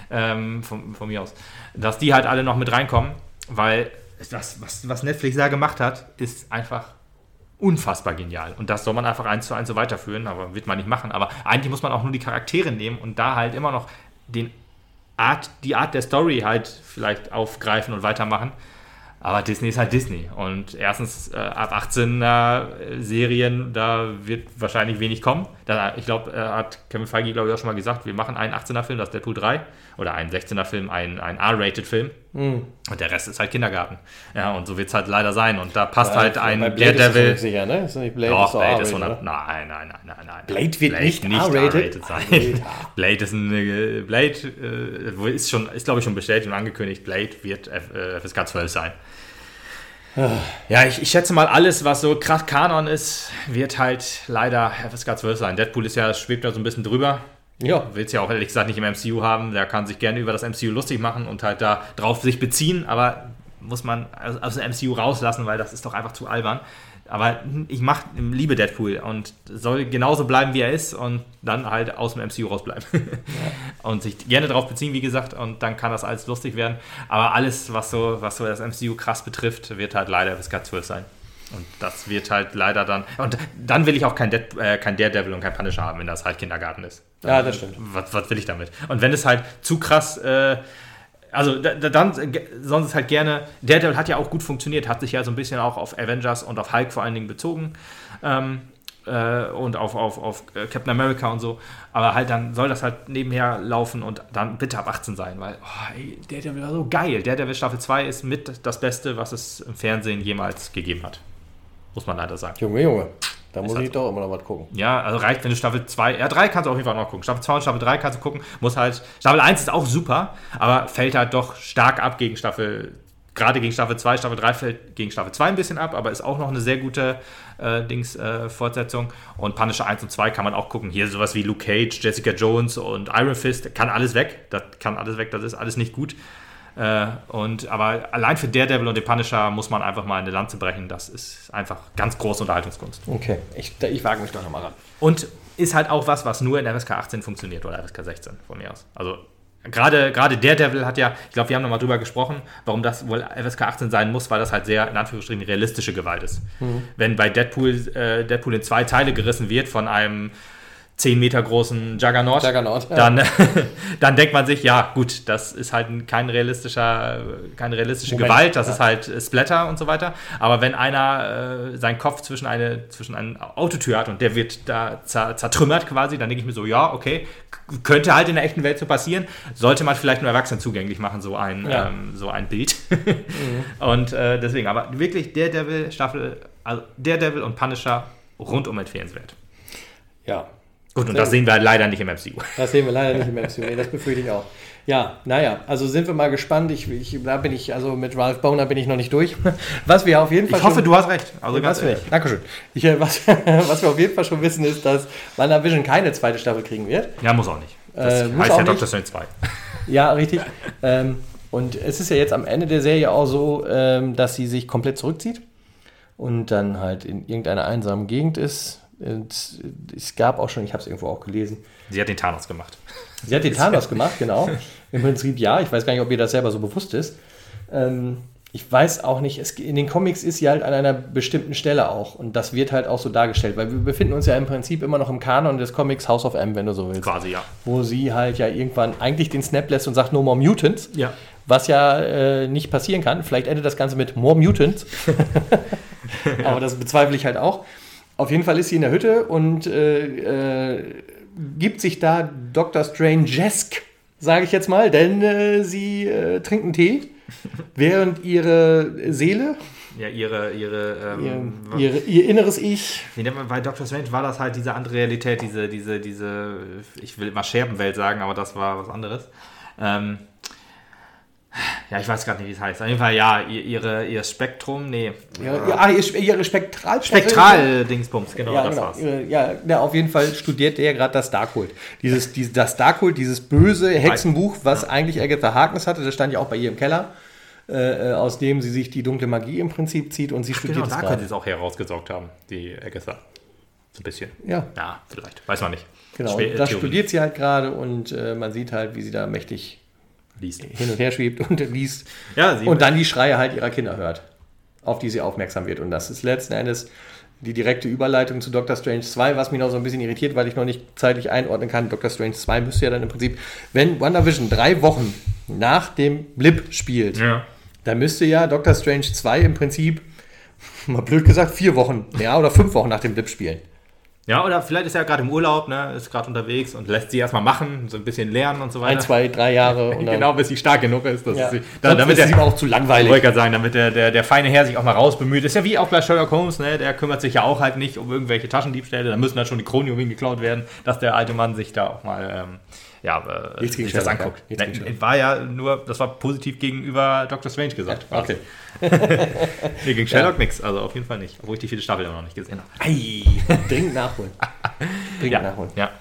Ähm, von, von, mir aus. Dass die halt alle noch mit reinkommen, weil das, was, was Netflix da gemacht hat, ist einfach unfassbar genial. Und das soll man einfach eins zu eins so weiterführen, aber wird man nicht machen. Aber eigentlich muss man auch nur die Charaktere nehmen und da halt immer noch den Art, die Art der Story halt vielleicht aufgreifen und weitermachen. Aber Disney ist halt Disney. Und erstens, äh, ab 18er Serien, da wird wahrscheinlich wenig kommen. Da, ich glaube, äh, hat Kevin Feige, glaube ich, auch schon mal gesagt, wir machen einen 18er-Film, das ist Deadpool 3. Oder einen 16er-Film, einen, einen R-Rated-Film. Mhm. Und der Rest ist halt Kindergarten. Ja, und so wird es halt leider sein. Und da passt ja, halt ein Daredevil. Ist sicher, ne? Ist nicht Blade Doch, ist Blade ist 100. Nein, nein, nein, nein, nein. Blade wird Blade nicht, nicht R-rated sein. Blade ist ein. Äh, Blade äh, ist, schon, ist glaube ich, schon bestätigt und angekündigt. Blade wird FSK 12 sein. Ja, ich, ich, schätze mal, alles, was so krass Kanon ist, wird halt leider FSK 12 sein. Deadpool ist ja, schwebt da so ein bisschen drüber. Ja. Will es ja auch ehrlich gesagt nicht im MCU haben. Der kann sich gerne über das MCU lustig machen und halt da drauf sich beziehen, aber muss man aus dem MCU rauslassen, weil das ist doch einfach zu albern. Aber ich mach, liebe Deadpool und soll genauso bleiben, wie er ist und dann halt aus dem MCU rausbleiben. Ja. und sich gerne darauf beziehen, wie gesagt, und dann kann das alles lustig werden. Aber alles, was so, was so das MCU krass betrifft, wird halt leider bis FSK 12 sein. Und das wird halt leider dann. Und dann will ich auch kein, Dead, äh, kein Daredevil und kein Punisher haben, wenn das halt Kindergarten ist. Dann, ja, das stimmt. Was, was, will ich damit? Und wenn es halt zu krass. Äh, also dann sonst halt gerne. Daredevil hat ja auch gut funktioniert, hat sich ja so ein bisschen auch auf Avengers und auf Hulk vor allen Dingen bezogen. Ähm, äh, und auf, auf, auf äh, Captain America und so. Aber halt dann soll das halt nebenher laufen und dann bitte ab 18 sein, weil oh, ey, Daredevil war so geil. Daredevil Staffel 2 ist mit das Beste, was es im Fernsehen jemals gegeben hat. Muss man leider sagen. Junge, Junge. Da muss ich doch immer noch was gucken. Ja, also reicht, wenn du Staffel 2, ja 3 kannst du auf jeden Fall noch gucken. Staffel 2 und Staffel 3 kannst du gucken. Muss halt, Staffel 1 ist auch super, aber fällt halt doch stark ab gegen Staffel, gerade gegen Staffel 2. Staffel 3 fällt gegen Staffel 2 ein bisschen ab, aber ist auch noch eine sehr gute äh, Dings, äh, Fortsetzung. Und Punisher 1 und 2 kann man auch gucken. Hier sowas wie Luke Cage, Jessica Jones und Iron Fist, kann alles weg. Das kann alles weg, das ist alles nicht gut. Äh, und, aber allein für Daredevil und den Punisher muss man einfach mal eine Lanze brechen. Das ist einfach ganz große Unterhaltungskunst. Okay, ich, ich wage mich doch nochmal ran. Und ist halt auch was, was nur in FSK 18 funktioniert oder FSK 16 von mir aus. Also gerade, gerade Daredevil hat ja, ich glaube, wir haben nochmal drüber gesprochen, warum das wohl FSK 18 sein muss, weil das halt sehr, in Anführungsstrichen, realistische Gewalt ist. Mhm. Wenn bei Deadpool, äh, Deadpool in zwei Teile gerissen wird von einem 10 Meter großen Juggernaut, Juggernaut ja. dann, dann denkt man sich, ja gut, das ist halt kein realistischer, keine realistische Moment, Gewalt, das ja. ist halt Splatter und so weiter. Aber wenn einer äh, seinen Kopf zwischen eine, zwischen eine Autotür hat und der wird da zertrümmert quasi, dann denke ich mir so, ja, okay, könnte halt in der echten Welt so passieren, sollte man vielleicht nur Erwachsenen zugänglich machen, so ein, ja. ähm, so ein Bild. mhm. Und äh, deswegen, aber wirklich Daredevil Staffel, also Daredevil und Punisher rundum empfehlenswert. Ja, Gut, und das sehen wir leider nicht im MCU. Das sehen wir leider nicht im MCU. Nee, das befürchte ich auch. Ja, naja, also sind wir mal gespannt. Ich, ich, da bin ich, also mit Ralph Boner bin ich noch nicht durch. Was wir auf jeden Fall. Ich hoffe, du hast recht. Also ganz ehrlich. Dankeschön. Ich, äh, was, was wir auf jeden Fall schon wissen, ist, dass WandaVision keine zweite Staffel kriegen wird. Ja, muss auch nicht. Das äh, heißt ja Doctor Strange 2. Ja, richtig. ähm, und es ist ja jetzt am Ende der Serie auch so, ähm, dass sie sich komplett zurückzieht und dann halt in irgendeiner einsamen Gegend ist und es gab auch schon, ich habe es irgendwo auch gelesen. Sie hat den Thanos gemacht. Sie hat den Thanos gemacht, genau. Im Prinzip ja. Ich weiß gar nicht, ob ihr das selber so bewusst ist. Ähm, ich weiß auch nicht, es, in den Comics ist sie halt an einer bestimmten Stelle auch. Und das wird halt auch so dargestellt, weil wir befinden uns ja im Prinzip immer noch im Kanon des Comics House of M, wenn du so willst. Quasi, ja. Wo sie halt ja irgendwann eigentlich den Snap lässt und sagt No More Mutants. Ja. Was ja äh, nicht passieren kann. Vielleicht endet das Ganze mit More Mutants. Aber das bezweifle ich halt auch. Auf jeden Fall ist sie in der Hütte und äh, äh, gibt sich da Dr. Strange-esque, sage ich jetzt mal, denn äh, sie äh, trinkt einen Tee während ihre Seele, Ja, ihre, ihre, ähm, ihr, ihre, ihr inneres Ich, man, bei Doctor Strange war das halt diese andere Realität, diese, diese, diese, ich will mal Scherbenwelt sagen, aber das war was anderes. Ähm, ja, ich weiß gar nicht, wie es heißt. Auf jeden Fall, ja, ihr, ihre, ihr Spektrum, nee. ihre, ja, ihr, ihre Spektral Spektral-Dingsbums, genau, Ja, das genau. war's. Ja, ja, auf jeden Fall studiert er gerade das Darkhold. Dieses, dieses, das Darkhold, dieses böse Hexenbuch, was eigentlich Agatha Harkness hatte, das stand ja auch bei ihr im Keller, äh, äh, aus dem sie sich die dunkle Magie im Prinzip zieht und sie studiert Genau, es da könnte gerade. sie es auch herausgesaugt haben, die Agatha. So ein bisschen. Ja, Ja, vielleicht. Weiß man nicht. genau. Das Theorie. studiert sie halt gerade und äh, man sieht halt, wie sie da mächtig liest. hin und her schwebt und liest Ja, und dann die Schreie halt ihrer Kinder hört, auf die sie aufmerksam wird. Und das ist letzten Endes die direkte Überleitung zu Doctor Strange 2, was mich noch so ein bisschen irritiert, weil ich noch nicht zeitlich einordnen kann. Doctor Strange 2 müsste ja dann im Prinzip, wenn WandaVision drei Wochen nach dem Blip spielt, Ja. dann müsste ja Doctor Strange 2 im Prinzip, mal blöd gesagt, vier Wochen, ja, oder fünf Wochen nach dem Blip spielen. Ja, oder vielleicht ist er gerade im Urlaub, ne, ist gerade unterwegs und lässt sie erstmal machen, so ein bisschen lernen und so weiter. Ein, zwei, drei Jahre genau, bis sie stark genug ist. Dass ja. sie, da, damit ist der, auch zu langweilig. wollte gerade sagen, damit der, der, der feine Herr sich auch mal raus bemüht. Ist ja wie auch bei Sherlock Holmes, ne? der kümmert sich ja auch halt nicht um irgendwelche Taschendiebstähle. Da müssen dann schon die Kronjuwelen geklaut werden, dass der alte Mann sich da auch mal ähm, ja, äh, Nichts gegen sich das Sherlock, anguckt. ja. Nichts gegen Ne, war ja nur, das war positiv gegenüber Dr. Strange gesagt. Okay. Nee, gegen Sherlock nix, also auf jeden Fall nicht. Obwohl ich die vierte Staffel immer noch nicht gesehen habe. Ei, dringend nachholen. Dringend Ja, nachholen. ja.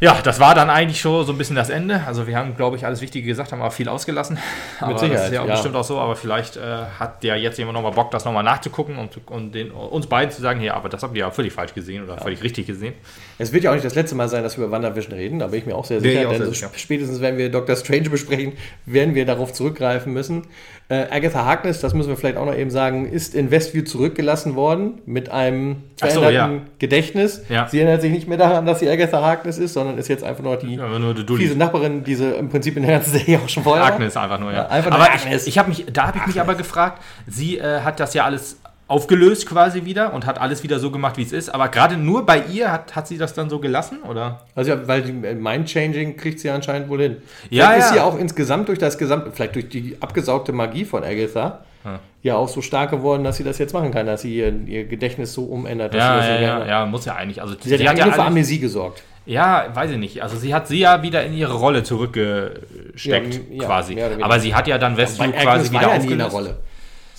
Ja, das war dann eigentlich schon so ein bisschen das Ende. Also wir haben, glaube ich, alles Wichtige gesagt, haben aber viel ausgelassen. Aber das Sicherheit, ist ja, auch ja. bestimmt auch so. Aber vielleicht äh, hat ja jetzt jemand nochmal Bock, das nochmal nachzugucken und, und den, uns beiden zu sagen, ja, aber das habt ihr ja völlig falsch gesehen oder völlig richtig gesehen. Es wird ja auch nicht das letzte Mal sein, dass wir über WandaVision reden, da bin ich mir auch sehr Nee, sicher, auch denn sehr sicher. spätestens wenn wir Doctor Strange besprechen, werden wir darauf zurückgreifen müssen. Äh, Agatha Harkness, das müssen wir vielleicht auch noch eben sagen, ist in Westview zurückgelassen worden mit einem Ach so, veränderten ja. Gedächtnis. Ja. Sie erinnert sich nicht mehr daran, dass sie Agatha Harkness ist, sondern ist jetzt einfach nur die Aber nur fiese Nachbarin, die sie im Prinzip in der ganzen Serie auch schon vorher war. Agnes einfach nur, ja. Ja, einfach aber Agnes. ich, ich mich, da habe ich mich aber gefragt, sie äh, hat das ja alles aufgelöst quasi wieder und hat alles wieder so gemacht, wie es ist. Aber gerade nur bei ihr hat, hat sie das dann so gelassen, oder? Also ja, weil die Mind-Changing kriegt sie anscheinend wohl hin. Ja, vielleicht ist ja. sie auch insgesamt durch das gesamte, vielleicht durch die abgesaugte Magie von Agatha, Hm. ja auch so stark geworden, dass sie das jetzt machen kann, dass sie ihr, ihr Gedächtnis so umändert, dass Ja, sie das ja, ja, ja, muss ja eigentlich. Also Sie hat, ja ja nur für Amnesie gesorgt. Ja, weiß ich nicht. Also sie hat sie ja wieder in ihre Rolle zurückgesteckt, Ja, ja, quasi. Aber sie hat ja dann Westview quasi wieder war ja nie in der aufgelöst. Rolle.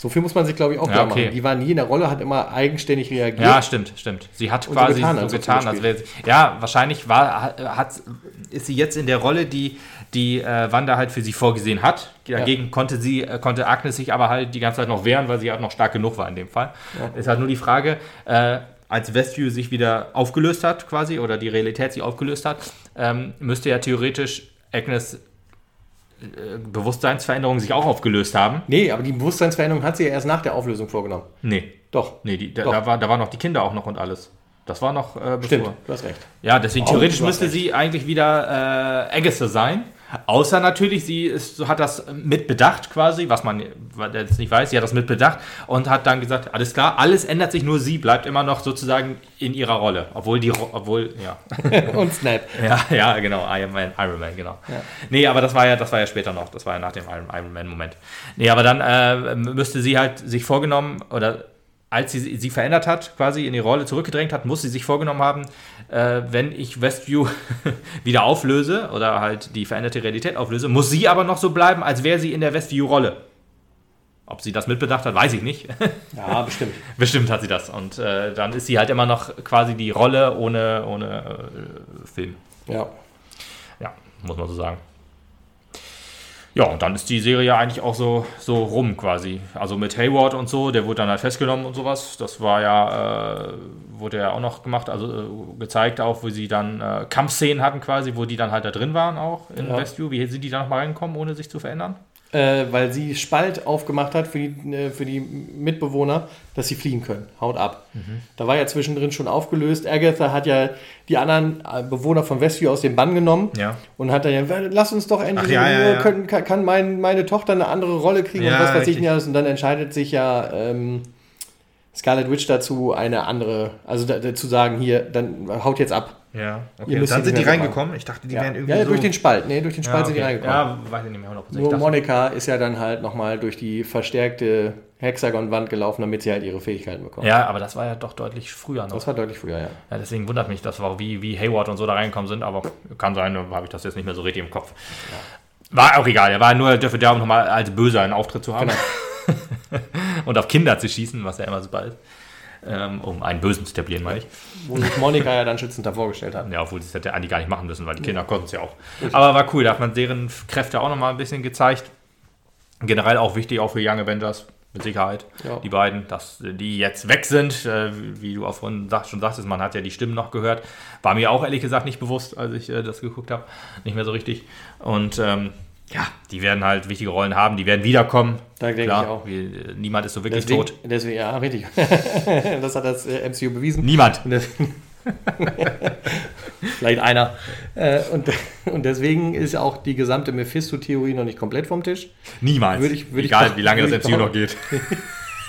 So viel muss man sich, glaube ich, auch Ja, okay. machen. Die war nie in der Rolle, hat immer eigenständig reagiert. Ja, stimmt, stimmt. Sie hat Und so quasi getan, so getan, als wäre sie- Ja, wahrscheinlich war, hat, ist sie jetzt in der Rolle, die die äh, Wanda halt für sie vorgesehen hat. Dagegen konnte sie, äh, konnte Agnes sich aber halt die ganze Zeit noch wehren, weil sie halt noch stark genug war in dem Fall. Ist halt nur die Frage, äh, als Westview sich wieder aufgelöst hat, quasi, oder die Realität sich aufgelöst hat, ähm, müsste ja theoretisch Agnes Bewusstseinsveränderungen sich auch aufgelöst haben. Nee, aber die Bewusstseinsveränderung hat sie ja erst nach der Auflösung vorgenommen. Nee. Doch. Nee, die, da, Doch. da, war, da waren noch die Kinder auch noch und alles. Das war noch äh, bevor. Stimmt, du hast recht. Ja, deswegen Oh, theoretisch müsste recht. sie eigentlich wieder äh, Agatha sein. Außer natürlich, sie ist, hat das mitbedacht quasi, was man jetzt nicht weiß, sie hat das mitbedacht und hat dann gesagt, alles klar, alles ändert sich, nur sie bleibt immer noch sozusagen in ihrer Rolle. Obwohl die, obwohl, ja. Und Snap. Ja, ja, genau, Iron Man, Iron Man genau. Nee, aber das war ja, das war ja später noch, das war ja nach dem Iron, Iron Man Moment. Nee, aber dann äh, müsste sie halt sich vorgenommen oder als sie sie verändert hat, quasi in die Rolle zurückgedrängt hat, muss sie sich vorgenommen haben, äh, wenn ich Westview wieder auflöse oder halt die veränderte Realität auflöse, muss sie aber noch so bleiben, als wäre sie in der Westview-Rolle. Ob sie das mitbedacht hat, weiß ich nicht. Ja, bestimmt. Bestimmt hat sie das. Und äh, dann ist sie halt immer noch quasi die Rolle ohne, ohne äh, Film. Ja. Ja, muss man so sagen. Ja, und dann ist die Serie eigentlich auch so, so rum quasi. Also mit Hayward und so, der wurde dann halt festgenommen und sowas. Das war ja, äh, wurde ja auch noch gemacht, also äh, gezeigt auch, wo sie dann äh, Kampfszenen hatten quasi, wo die dann halt da drin waren auch in Ja. Westview. Wie sind die da nochmal reingekommen, ohne sich zu verändern? Äh, weil sie Spalt aufgemacht hat für die, äh, für die Mitbewohner, dass sie fliehen können. Haut ab. Mhm. Da war ja zwischendrin schon aufgelöst. Agatha hat ja die anderen äh, Bewohner von Westview aus dem Bann genommen ja. und hat dann ja, lass uns doch endlich, ja, ja, können, kann, mein, meine Tochter eine andere Rolle kriegen und was weiß ich nicht alles. Und dann entscheidet sich ja ähm, Scarlet Witch dazu, eine andere, also dazu sagen, hier, dann haut jetzt ab. Ja, okay. Und dann sind die reingekommen. Ich dachte, die ja. wären irgendwie. Ja, so durch den Spalt. Nee, durch den Spalt ja, okay. sind die reingekommen. Ja, weiß ich nicht mehr 100%. Nur Monika ist ja dann halt nochmal durch die verstärkte Hexagon-Wand gelaufen, damit sie halt ihre Fähigkeiten bekommt. Ja, aber das war ja doch deutlich früher noch. Das war deutlich früher, ja. ja deswegen wundert mich, dass war, wie, wie Hayward und so da reingekommen sind, aber kann sein, habe ich das jetzt nicht mehr so richtig im Kopf. Ja. War auch egal, er war nur dafür da, um nochmal als Böser einen Auftritt zu haben. Genau. und auf Kinder zu schießen, was ja immer super ist ähm, um einen Bösen zu etablieren, meine ich. Wo sich Monika ja dann schützend davor gestellt hat. Ja, obwohl sie es hätte eigentlich gar nicht machen müssen, weil die Kinder konnten es ja auch. Aber war cool, da hat man deren Kräfte auch nochmal ein bisschen gezeigt. Generell auch wichtig, auch für Young Avengers, mit Sicherheit. Ja. Die beiden, dass die jetzt weg sind, äh, wie du auch vorhin schon sagtest, man hat ja die Stimmen noch gehört. War mir auch ehrlich gesagt nicht bewusst, als ich äh, das geguckt habe. Nicht mehr so richtig. Und ähm, ja, die werden halt wichtige Rollen haben, die werden wiederkommen. Da denke ich auch. Wie, niemand ist so wirklich deswegen, tot. Deswegen, ja, richtig. das hat das äh, MCU bewiesen. Niemand. Vielleicht einer. Äh, und, und deswegen ist auch die gesamte Mephisto-Theorie noch nicht komplett vom Tisch. Niemals. Würde ich, würde Egal, ich, wie lange das MCU noch geht.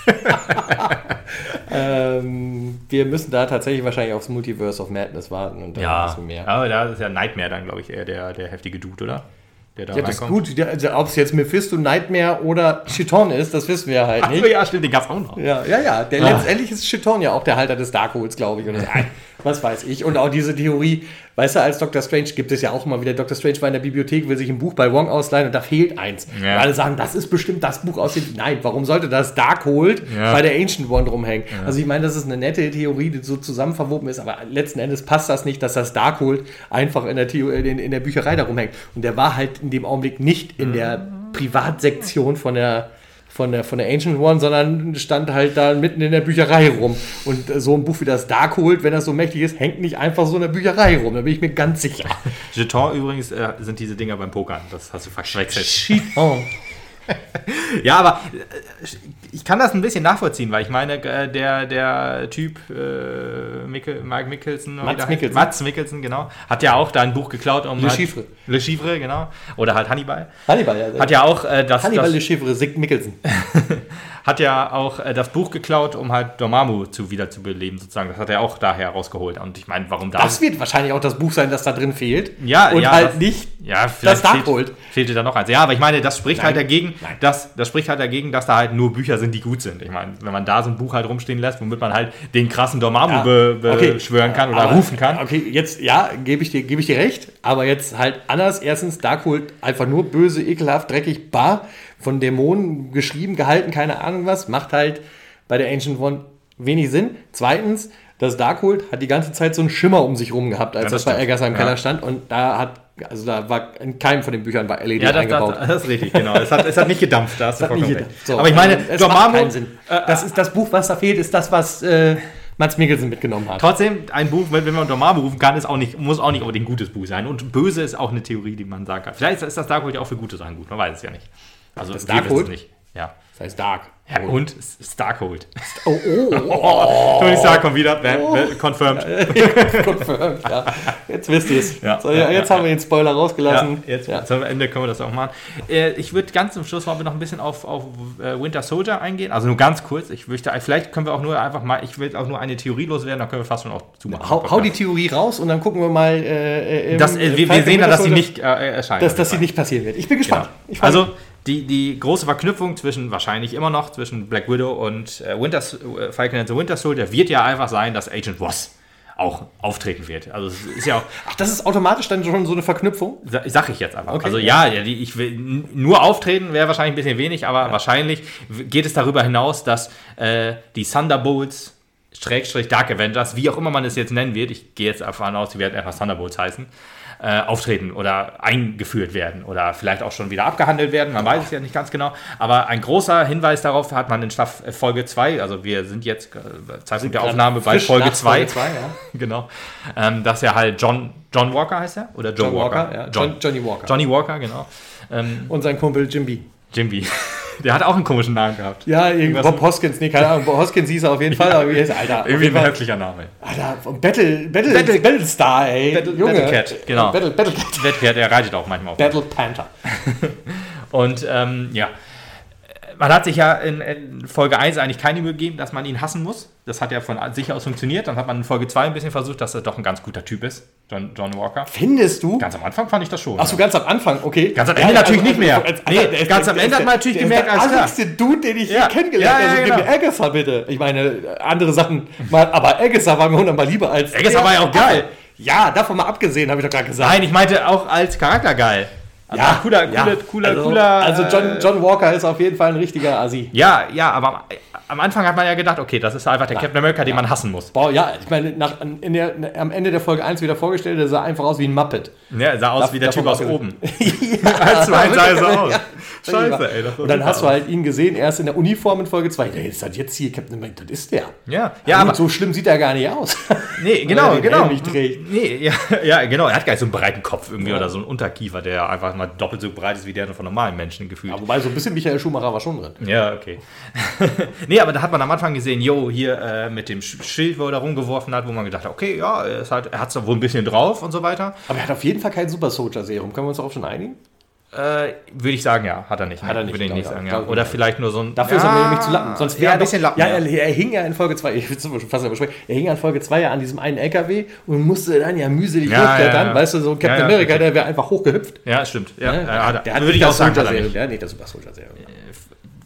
ähm, wir müssen da tatsächlich wahrscheinlich aufs Multiverse of Madness warten und dann ja, ein bisschen mehr. Aber da ist ja Nightmare dann, glaube ich, eher der, der heftige Dude, oder? Der da ja, das ist gut. Also, Ob es jetzt Mephisto, Nightmare oder Chiton ist, das wissen wir halt nicht. Ach, ja, stimmt, den gab es auch noch. Ja, ja, ja. Der, ah. Letztendlich ist Chiton ja auch der Halter des Darkholds, glaube ich. Das, was weiß ich. Und auch diese Theorie, weißt du, als Dr. Strange gibt es ja auch immer wieder, Dr. Strange war in der Bibliothek, will sich ein Buch bei Wong ausleihen und da fehlt eins. Ja. Und alle sagen, das ist bestimmt das Buch aus dem. Nein, warum sollte das Darkhold ja. bei der Ancient One rumhängen? Ja. Also ich meine, das ist eine nette Theorie, die so zusammen verwoben ist, aber letzten Endes passt das nicht, dass das Darkhold einfach in der, Theorie, in, in der Bücherei da rumhängt. Und der war halt in dem Augenblick nicht in der Privatsektion von der von der, von der Ancient One, sondern stand halt da mitten in der Bücherei rum. Und so ein Buch wie das Darkhold, wenn das so mächtig ist, hängt nicht einfach so in der Bücherei rum. Da bin ich mir ganz sicher. Jeton übrigens äh, sind diese Dinger beim Pokern. Das hast du verwechselt. Jeton. ja, aber äh, ich kann das ein bisschen nachvollziehen, weil ich meine, äh, der, der Typ äh, Mickel, Mike Mickelson, Mats Mickelson. Mats Mickelson, genau, hat ja auch da ein Buch geklaut um. Le halt, Chiffre. Le Chiffre, genau. Oder halt Hannibal. Hannibal, ja. Hat ja auch äh, das. Hannibal das, Le Chiffre, Sig Mickelson. hat ja auch äh, das Buch geklaut, um halt Dormammu zu wiederzubeleben, sozusagen. Das hat er auch daher rausgeholt. Und ich meine, warum das? Das wird wahrscheinlich auch das Buch sein, das da drin fehlt. Ja, und ja, halt das, nicht ja, das Darkhold. Fehlte da noch eins. Ja, aber ich meine, das spricht halt Nein. halt dagegen, Nein. dass das spricht halt dagegen, dass da halt nur Bücher sind, die gut sind. Ich meine, wenn man da so ein Buch halt rumstehen lässt, womit man halt den krassen Dormammu ja, be beschwören okay. kann oder aber, rufen kann. Okay, jetzt ja, gebe ich dir gebe ich dir recht, aber jetzt halt anders. Erstens Darkhold einfach nur böse, ekelhaft, dreckig, bar von Dämonen geschrieben, gehalten, keine Ahnung was, macht halt bei der Ancient One wenig Sinn. Zweitens, das Darkhold hat die ganze Zeit so einen Schimmer um sich rum gehabt, als ja, das, das bei Eggers im ja. Keller stand und da hat also da war in keinem von den Büchern war LED ja, das, eingebaut. Das, das, ist richtig, genau. Es hat, es hat nicht gedampft, da hast du vollkommen recht. So, Aber ich meine, es Dormammu, macht keinen Sinn. Äh, das ist das Buch, was da fehlt, ist das, was äh, Mats Mikkelsen mitgenommen hat. Trotzdem, ein Buch, wenn man Dormammu rufen kann, ist auch nicht, muss auch nicht unbedingt ein gutes Buch sein. Und böse ist auch eine Theorie, die man sagen kann. Vielleicht ist das Darkhold ja auch für gute Sachen gut, man weiß es ja nicht. Also das Darkhold? nicht. Ja. Das heißt Dark. Ja, und Starkhold. Oh, oh, oh. oh. Tony Stark kommt wieder. Oh. Confirmed. Confirmed, ja. Jetzt wisst ihr es. Ja, so, ja, jetzt ja, haben wir den Spoiler rausgelassen. jetzt ja. am Ende können wir das auch machen. Äh, ich würde ganz zum Schluss wollen wir noch ein bisschen auf, auf äh, Winter Soldier eingehen. Also nur ganz kurz. Ich möchte, vielleicht können wir auch nur einfach mal, ich will auch nur eine Theorie loswerden, dann können wir fast schon auch zumachen. Hau, hau die Theorie raus und dann gucken wir mal. Äh, im, das, wir, wir sehen dann, dass sie nicht erscheint. Dass, dass sie nicht passieren wird. Ich bin gespannt. Genau. Ich also die, die große Verknüpfung zwischen, wahrscheinlich immer noch, zwischen Black Widow und äh, Winter, äh, Falcon and the Winter Soldier wird ja einfach sein, dass Agent Ross auch auftreten wird. Also es ist ja auch. Ach, das ist automatisch dann schon so eine Verknüpfung? Sag ich jetzt einfach. Okay, also ja, ja die, ich will nur auftreten wäre wahrscheinlich ein bisschen wenig, aber ja. wahrscheinlich geht es darüber hinaus, dass äh, die Thunderbolts Schrägstrich Dark Avengers, wie auch immer man es jetzt nennen wird, ich gehe jetzt davon aus, die werden einfach Thunderbolts heißen, äh, auftreten oder eingeführt werden oder vielleicht auch schon wieder abgehandelt werden. Man weiß es ja nicht ganz genau. Aber ein großer Hinweis darauf hat man in Staff äh, Folge 2, also wir sind jetzt äh, Zeitpunkt der Aufnahme bei Folge 2. Ja. genau. Ähm, dass er halt John, John Walker heißt er? Oder Joe John Walker? Walker ja. John, Johnny Walker. Johnny Walker, genau. Ähm, Und sein Kumpel Jim B. Jimby. Der hat auch einen komischen Namen gehabt. Ja, irgendwas. Bob Hoskins, nee, keine Ahnung. Bob Hoskins hieß er auf jeden Fall, aber wie heißt Alter? Irgendwie ein wirklicher Name. Alter, Battle, Battle, Battle, Battlestar, ey. Battle, Junge. Battlecat, genau. Battle, Battlecat. Battlecat, der reitet auch manchmal auf. Battle Panther. Und ähm, ja, man hat sich ja in, in, Folge 1 eigentlich keine Mühe gegeben, dass man ihn hassen muss. Das hat ja von sich aus funktioniert. Dann hat man in Folge 2 ein bisschen versucht, dass er doch ein ganz guter Typ ist, John, John Walker. Findest du? Ganz am Anfang fand ich das schon. Achso, ja. ganz am Anfang, okay. Ganz am Ende ja, natürlich also, nicht mehr. Also, also, nee, ganz am Ende hat man natürlich gemerkt, als der allerste Dude, den ich ja. je kennengelernt habe. Ja, also, gib mir Agatha bitte. Ich meine, andere Sachen, mal, aber Agatha war mir hundertmal lieber als. Agatha war ja auch geil. Ja, davon mal abgesehen, habe ich doch gerade gesagt. Nein, ich meinte auch als Charakter geil. Ja, cooler, cooler, ja. cooler, also, cooler. Also John, John Walker ist auf jeden Fall ein richtiger Assi. Ja, ja, aber am Anfang hat man ja gedacht, okay, das ist einfach der ja. Captain America, den ja. man hassen muss. Boah, ja, ich meine, nach, in der, am Ende der Folge 1 wieder vorgestellt, der sah einfach aus wie ein Muppet. Ja, er sah aus da, wie der Typ aus oben. ja, Als sah er aus. Scheiße, ey. und dann hast du halt ihn gesehen, erst in der Uniform in Folge 2. Der ist halt jetzt hier Captain America, das ist der. Ja, ja. aber so schlimm sieht er gar nicht aus. Nee, genau, genau. Nee, ja, ja, genau. Er hat gar nicht so einen breiten Kopf irgendwie oder so einen Unterkiefer, der einfach mal doppelt so breit ist wie der von normalen Menschen gefühlt. Ja, wobei so ein bisschen Michael Schumacher war schon drin. Ja, okay. nee, aber da hat man am Anfang gesehen, jo, hier äh, mit dem Schild, wo er da rumgeworfen hat, wo man gedacht hat, okay, ja, er, halt, er hat es wohl ein bisschen drauf und so weiter. Aber er hat auf jeden Fall kein Super Soldier Serum. Können wir uns darauf schon einigen? Äh, würde ich sagen, ja, hat er nicht. Hat er nicht, würde ich nicht sagen, ja. Oder vielleicht nur so ein. Dafür ja, ist er nämlich zu Lappen. Sonst wäre ja, ein bisschen Lappen. Ja, er, er, hing ja in Folge 2, ich will es fast besprechen, er hing ja in Folge 2 ja an diesem einen LKW und musste dann ja mühselig ja, hochklettern. Ja, weißt du, so Captain America, der wäre einfach hochgehüpft. Ja, stimmt. Ja, ja, der hat würde ich auch sagen. Der hat nicht das Super Soldier Serum.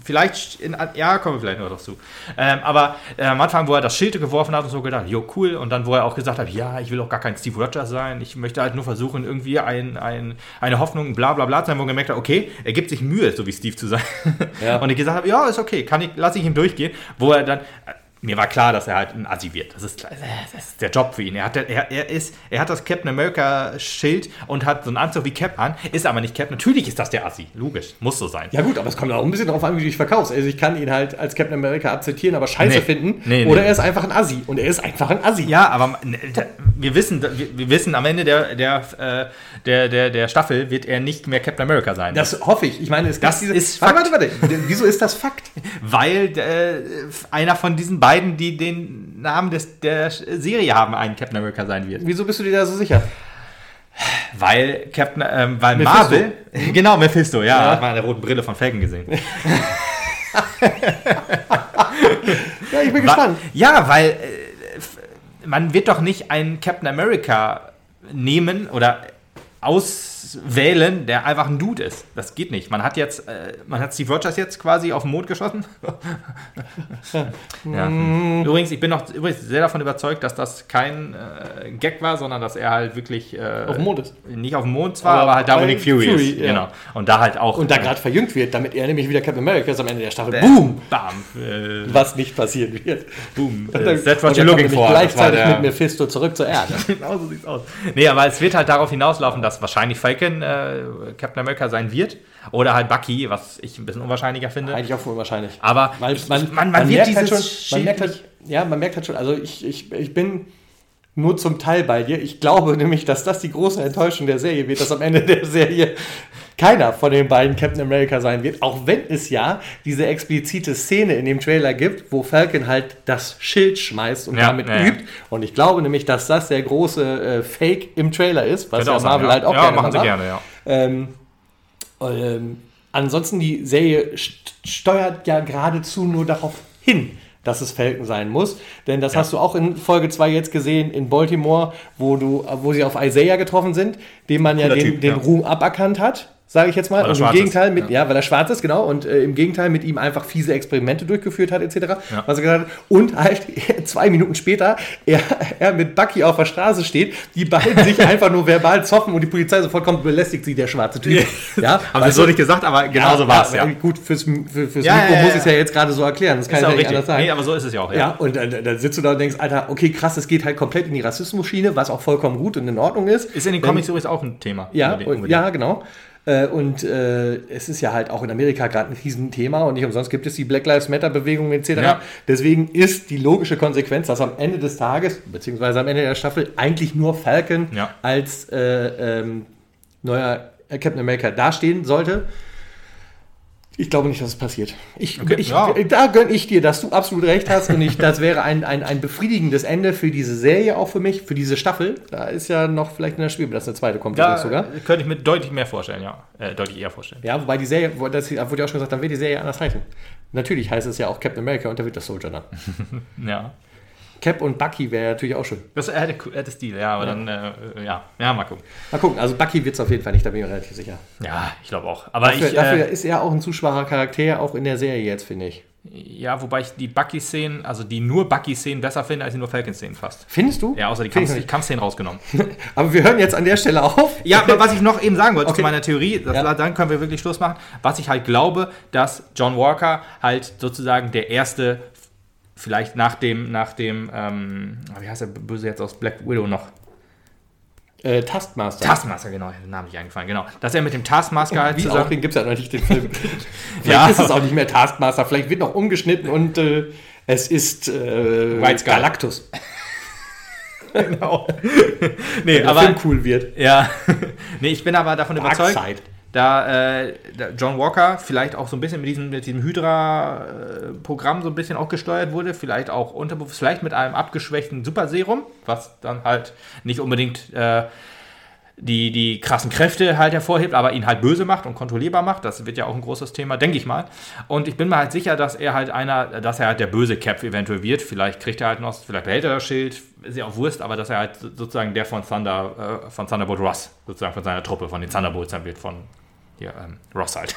Vielleicht, in, ja, kommen wir vielleicht noch dazu. Ähm, aber äh, am Anfang, wo er das Schild geworfen hat und so gedacht, jo, cool. Und dann, wo er auch gesagt hat, ja, ich will auch gar kein Steve Rogers sein. Ich möchte halt nur versuchen, irgendwie ein, ein, eine Hoffnung, bla bla bla zu sein, wo er gemerkt hat, okay, er gibt sich Mühe, so wie Steve zu sein. Ja. und ich gesagt habe, ja, ist okay, kann ich, lasse ich ihm durchgehen. Wo er dann, mir war klar, dass er halt ein Assi wird. Das ist, das ist der Job für ihn. Er hat, er, er, ist, er hat das Captain America Schild und hat so einen Anzug wie Cap an, ist aber nicht Cap. Natürlich ist das der Assi. Logisch. Muss so sein. Ja, gut, aber es kommt auch ein bisschen darauf an, wie du dich verkaufst. Also, ich kann ihn halt als Captain America akzeptieren, aber scheiße nee. finden. Nee, oder nee. er ist einfach ein Assi. Und er ist einfach ein Assi. Ja, aber ne, wir wissen, wir, wir wissen am Ende der, der, äh, der, der, der Staffel wird er nicht mehr Captain America sein. Das hoffe ich. Ich meine, es das diese, ist Fakt. Warte, warte, warte. Wieso ist das Fakt? Weil äh, einer von diesen beiden beiden, die den Namen des, der Serie haben, ein Captain America sein wird. Wieso bist du dir da so sicher? Weil Captain, ähm, weil Mephisto. Marvel, genau, Mephisto, ja, ja. hat man an der roten Brille von Falcon gesehen. ja, ich bin gespannt. Ja, weil äh, man wird doch nicht einen Captain America nehmen oder auswählen, der einfach ein Dude ist. Das geht nicht. Man hat jetzt, äh, man hat Steve Rogers jetzt quasi auf den Mond geschossen. ja. Übrigens, ich bin noch übrigens sehr davon überzeugt, dass das kein äh, Gag war, sondern dass er halt wirklich äh, auf dem Mond ist. Nicht auf dem Mond zwar, aber, aber halt da, wo Nick Fury, Fury ist. Ja. Genau. Und da halt auch. Und da gerade verjüngt wird, damit er nämlich wieder Captain America ist am Ende der Staffel. Boom! Bam! Äh, Was nicht passieren wird. Boom! That's what you're looking for. Gleichzeitig mit Mephisto zurück zur Erde. genau so sieht's aus. Nee, aber es wird halt darauf hinauslaufen, dass wahrscheinlich Falcon äh, Captain America sein wird. Oder halt Bucky, was ich ein bisschen unwahrscheinlicher finde. Eigentlich auch unwahrscheinlich. Aber Weil man, man, man, man wird halt schon, man merkt halt, ja, man merkt halt schon, also ich, ich, ich bin nur zum Teil bei dir. Ich glaube nämlich, dass das die große Enttäuschung der Serie wird, dass am Ende der Serie keiner von den beiden Captain America sein wird, auch wenn es ja diese explizite Szene in dem Trailer gibt, wo Falcon halt das Schild schmeißt und ja, damit ja, übt. Und ich glaube nämlich, dass das der große äh, Fake im Trailer ist, was ja Marvel halt auch ja, gerne machen sie gerne, ja. Ähm, ähm, ansonsten die Serie steuert ja geradezu nur darauf hin, dass es Falcon sein muss. Denn das ja. hast du auch in Folge 2 jetzt gesehen in Baltimore, wo, du, wo sie auf Isaiah getroffen sind, dem man ja den, typ, den ja. Ruhm aberkannt hat sage ich jetzt mal. Und im Gegenteil mit, ja. ja. weil er schwarz ist, genau. Und äh, im Gegenteil mit ihm einfach fiese Experimente durchgeführt hat, etc. Ja. Was er gesagt hat. Und halt zwei Minuten später er, er mit Bucky auf der Straße steht, die beiden sich einfach nur verbal zoffen und die Polizei sofort kommt, belästigt sie, der schwarze Typ. ja, haben wir so nicht gesagt, aber genauso ja, war es. Ja. Gut, fürs, für, fürs Mikro muss ich es ja jetzt gerade so erklären. Das kann ja nicht anders sein. Nee, aber so ist es ja auch. Ja, und dann, dann sitzt du da und denkst, Alter, okay, krass, es geht halt komplett in die Rassismus-Schiene, was auch vollkommen gut und in Ordnung ist. Ist in den Comics übrigens auch ein Thema. Ja, ja, genau. Äh, und äh, es ist ja halt auch in Amerika gerade ein Riesenthema und nicht umsonst gibt es die Black Lives Matter-Bewegung etc. Ja. Deswegen ist die logische Konsequenz, dass am Ende des Tages, beziehungsweise am Ende der Staffel, eigentlich nur Falcon ja. als äh, ähm, neuer Captain America dastehen sollte. Ich glaube nicht, dass es passiert. Ich, okay, ich, ja. Da gönne ich dir, dass du absolut recht hast und ich, das wäre ein, ein, ein befriedigendes Ende für diese Serie auch für mich, für diese Staffel. Da ist ja noch vielleicht in der Spiel, dass eine zweite kommt da sogar. Könnte ich mir deutlich mehr vorstellen, ja. Äh, deutlich eher vorstellen. Ja, wobei die Serie, das wurde ja auch schon gesagt, dann wird die Serie anders heißen. Natürlich heißt es ja auch Captain America und da wird das Soldier dann. ja. Cap und Bucky wäre natürlich auch schön. Das hätte, hätte Stil, ja, aber ja. dann, äh, ja. ja, mal gucken. Mal gucken, also Bucky wird es auf jeden Fall nicht, da bin ich mir relativ sicher. Ja, ich glaube auch. Aber dafür, ich, dafür äh, ist er auch ein zu schwacher Charakter, auch in der Serie jetzt, finde ich. Ja, wobei ich die Bucky-Szenen, also die nur Bucky-Szenen besser finde, als die nur Falcon-Szenen fast. Findest du? Ja, außer die Kampfszenen rausgenommen. aber wir hören jetzt an der Stelle auf. Ja, aber was ich noch eben sagen wollte okay. zu meiner Theorie, das, ja. dann können wir wirklich Schluss machen. Was ich halt glaube, dass John Walker halt sozusagen der erste vielleicht nach dem, nach dem, ähm, wie heißt der Böse jetzt aus Black Widow noch? Äh, Taskmaster. Taskmaster, genau, der Name nicht eingefallen, genau. Dass er mit dem Taskmaster halt Wie zusammen... Auch, den gibt es ja noch nicht, den Film. vielleicht ja. ist es auch nicht mehr Taskmaster, vielleicht wird noch umgeschnitten und äh, es ist äh, Galactus. genau. nee, Wenn aber, Film cool wird. Ja. nee, ich bin aber davon Dark überzeugt. Side da äh, John Walker vielleicht auch so ein bisschen mit diesem, mit diesem Hydra-Programm so ein bisschen auch gesteuert wurde, vielleicht auch unterbewusst, vielleicht mit einem abgeschwächten Superserum, was dann halt nicht unbedingt äh, die, die krassen Kräfte halt hervorhebt, aber ihn halt böse macht und kontrollierbar macht. Das wird ja auch ein großes Thema, denke ich mal. Und ich bin mir halt sicher, dass er halt einer, dass er halt der böse Cap eventuell wird. Vielleicht kriegt er halt noch, vielleicht behält er das Schild, ist ja auch Wurst, aber dass er halt sozusagen der von Thunder, äh, von Thunderbolt Russ, sozusagen von seiner Truppe, von den Thunderbolts dann wird, von hier, ähm, Ross halt.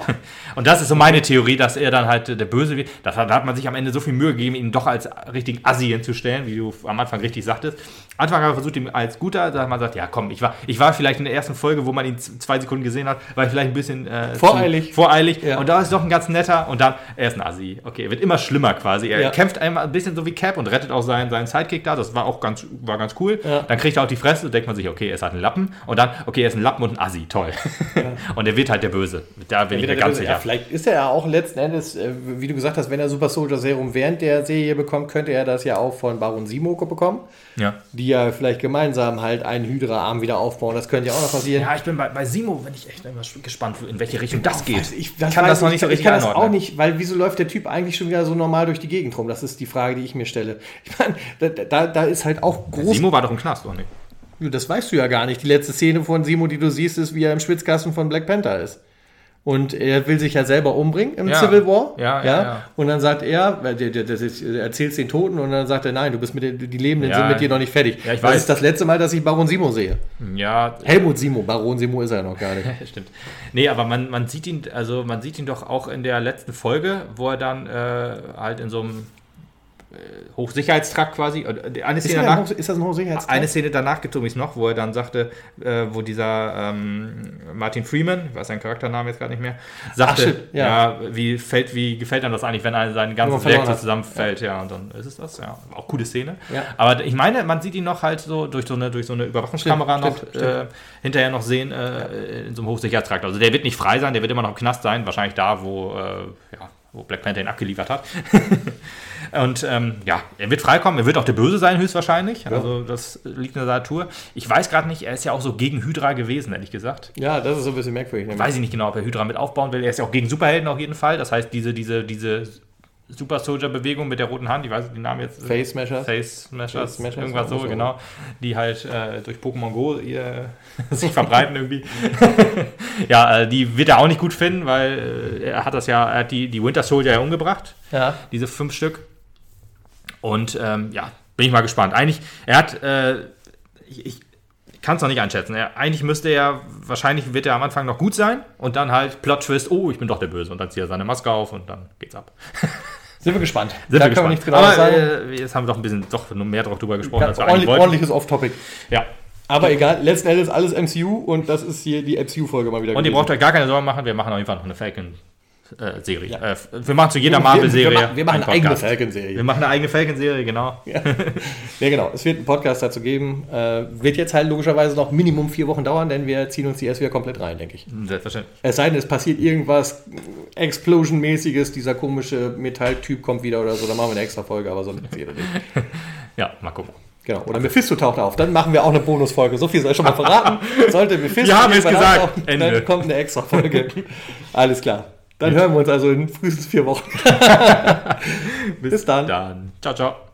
und das ist so meine Theorie, dass er dann halt der Böse wird. da hat man sich am Ende so viel Mühe gegeben, ihn doch als richtigen Assi hinzustellen, wie du am Anfang richtig sagtest. Anfang hat er versucht, ihn als guter, da hat man gesagt, ja komm, ich war, ich war vielleicht in der ersten Folge, wo man ihn zwei Sekunden gesehen hat, war ich vielleicht ein bisschen äh, voreilig. voreilig. Ja. Und da ist doch ein ganz netter und dann, er ist ein Assi. Okay, er wird immer schlimmer quasi. Er ja. kämpft einmal ein bisschen so wie Cap und rettet auch seinen, seinen Sidekick da. Das war auch ganz, war ganz cool. Ja. Dann kriegt er auch die Fresse und denkt man sich, okay, er ist halt ein Lappen. Und dann, okay, er ist ein Lappen und ein Assi, toll. Und er wird halt der Böse. Da bin ich mir ganz sicher. Ja, vielleicht ist er ja auch letzten Endes, äh, wie du gesagt hast, wenn er Super Soldier Serum während der Serie bekommt, könnte er das ja auch von Baron Simoko bekommen. Ja. Die ja vielleicht gemeinsam halt einen Hydra-Arm wieder aufbauen. Das könnte ja auch noch passieren. Ja, ich bin bei, bei Simo, wenn ich echt immer gespannt, in welche Richtung das geht. Weiß, ich das kann das noch nicht so richtig Ich kann das auch nicht, weil wieso läuft der Typ eigentlich schon wieder so normal durch die Gegend rum? Das ist die Frage, die ich mir stelle. Ich meine, da, da, da ist halt auch groß. Simo war doch im Knast, oder nicht? Das weißt du ja gar nicht. Die letzte Szene von Simo, die du siehst, ist, wie er im Schwitzkasten von Black Panther ist. Und er will sich ja selber umbringen im ja. Civil War. Ja, ja, ja, Und dann sagt er, erzählt den Toten und dann sagt er, nein, du bist mit den, die Lebenden sind mit dir noch nicht fertig. Ja, ich das weiß. ist das letzte Mal, dass ich Baron Simo sehe. Ja. Helmut Simo, Baron Simo ist er noch gar nicht. Stimmt. Nee, aber man, man sieht ihn, also man sieht ihn doch auch in der letzten Folge, wo er dann äh, halt in so einem Hochsicherheitstrakt quasi. Äh, eine Szene ist, danach, ist das ein Hochsicherheitstrakt? Eine Szene danach gibt es übrigens noch, wo er dann sagte, äh, wo dieser ähm, Martin Freeman, ich weiß seinen Charakternamen jetzt gerade nicht mehr, sagte, shit, ja. ja. wie, fällt, wie gefällt einem das eigentlich, wenn er sein ganzes Werk so zusammenfällt, ja. ja. und dann ist es das, ja. Auch coole Szene. Ja. Aber ich meine, man sieht ihn noch halt so durch so eine, durch so eine Überwachungskamera stimmt, noch stimmt, stimmt. Äh, hinterher noch sehen äh, in so einem Hochsicherheitstrakt. Also der wird nicht frei sein, der wird immer noch im Knast sein, wahrscheinlich da, wo, äh, ja, wo Black Panther ihn abgeliefert hat. Und ähm, ja, er wird freikommen, er wird auch der Böse sein, höchstwahrscheinlich. Ja. Also das liegt in der Natur. Ich weiß gerade nicht, er ist ja auch so gegen Hydra gewesen, ehrlich gesagt. Ja, das ist so ein bisschen merkwürdig. Weiß ich nicht genau, ob er Hydra mit aufbauen will. Er ist ja auch gegen Superhelden auf jeden Fall. Das heißt, diese, diese, diese Super Soldier Bewegung mit der roten Hand, ich weiß den Namen jetzt. Face Smashers. Face Smashers, irgendwas so, so, genau. Die halt äh, durch Pokémon Go ihr, sich verbreiten irgendwie. ja, äh, die wird er auch nicht gut finden, weil äh, er hat das ja, er hat die, die Winter Soldier ja umgebracht. Ja. Diese fünf Stück. Und ähm, ja, bin ich mal gespannt. Eigentlich, er hat, äh, ich, ich kann es noch nicht einschätzen. Er, eigentlich müsste er, wahrscheinlich wird er am Anfang noch gut sein und dann halt Plot Twist, oh, ich bin doch der Böse. Und dann zieht er seine Maske auf und dann geht's ab. Sind wir gespannt. Sind da wir gespannt. nichts genau sagen. Äh, jetzt haben wir doch ein bisschen doch mehr drüber gesprochen, als wir ordentlich, Ordentliches Off-Topic. Ja. Aber egal, letzten Endes alles MCU und das ist hier die MCU-Folge mal wieder. Und gewesen. ihr braucht euch gar keine Sorgen machen, wir machen auf jeden Fall noch eine Falcon äh, Serie. Ja. Äh, wir machen zu jeder Marvel-Serie. Wir, wir, machen eine eigene Falcon-Serie. Wir machen eine eigene Falcon-Serie, genau. Ja. ja. genau. Es wird einen Podcast dazu geben. Äh, wird jetzt halt logischerweise noch Minimum vier Wochen dauern, denn wir ziehen uns die erst wieder komplett rein, denke ich. Selbstverständlich. Es sei denn, es passiert irgendwas Explosion-mäßiges, dieser komische Metalltyp kommt wieder oder so, dann machen wir eine extra Folge, aber sonst passiert nicht. ja, mal gucken. Genau. Oder Mephisto taucht auf. Dann machen wir auch eine Bonusfolge. So viel soll ich schon mal verraten. Sollte Mephisto. Ja, haben wir es gesagt. Auf, dann kommt eine extra Folge. Alles klar. Dann hören wir uns also in frühestens vier Wochen. Bis, Bis dann. dann. Ciao, ciao.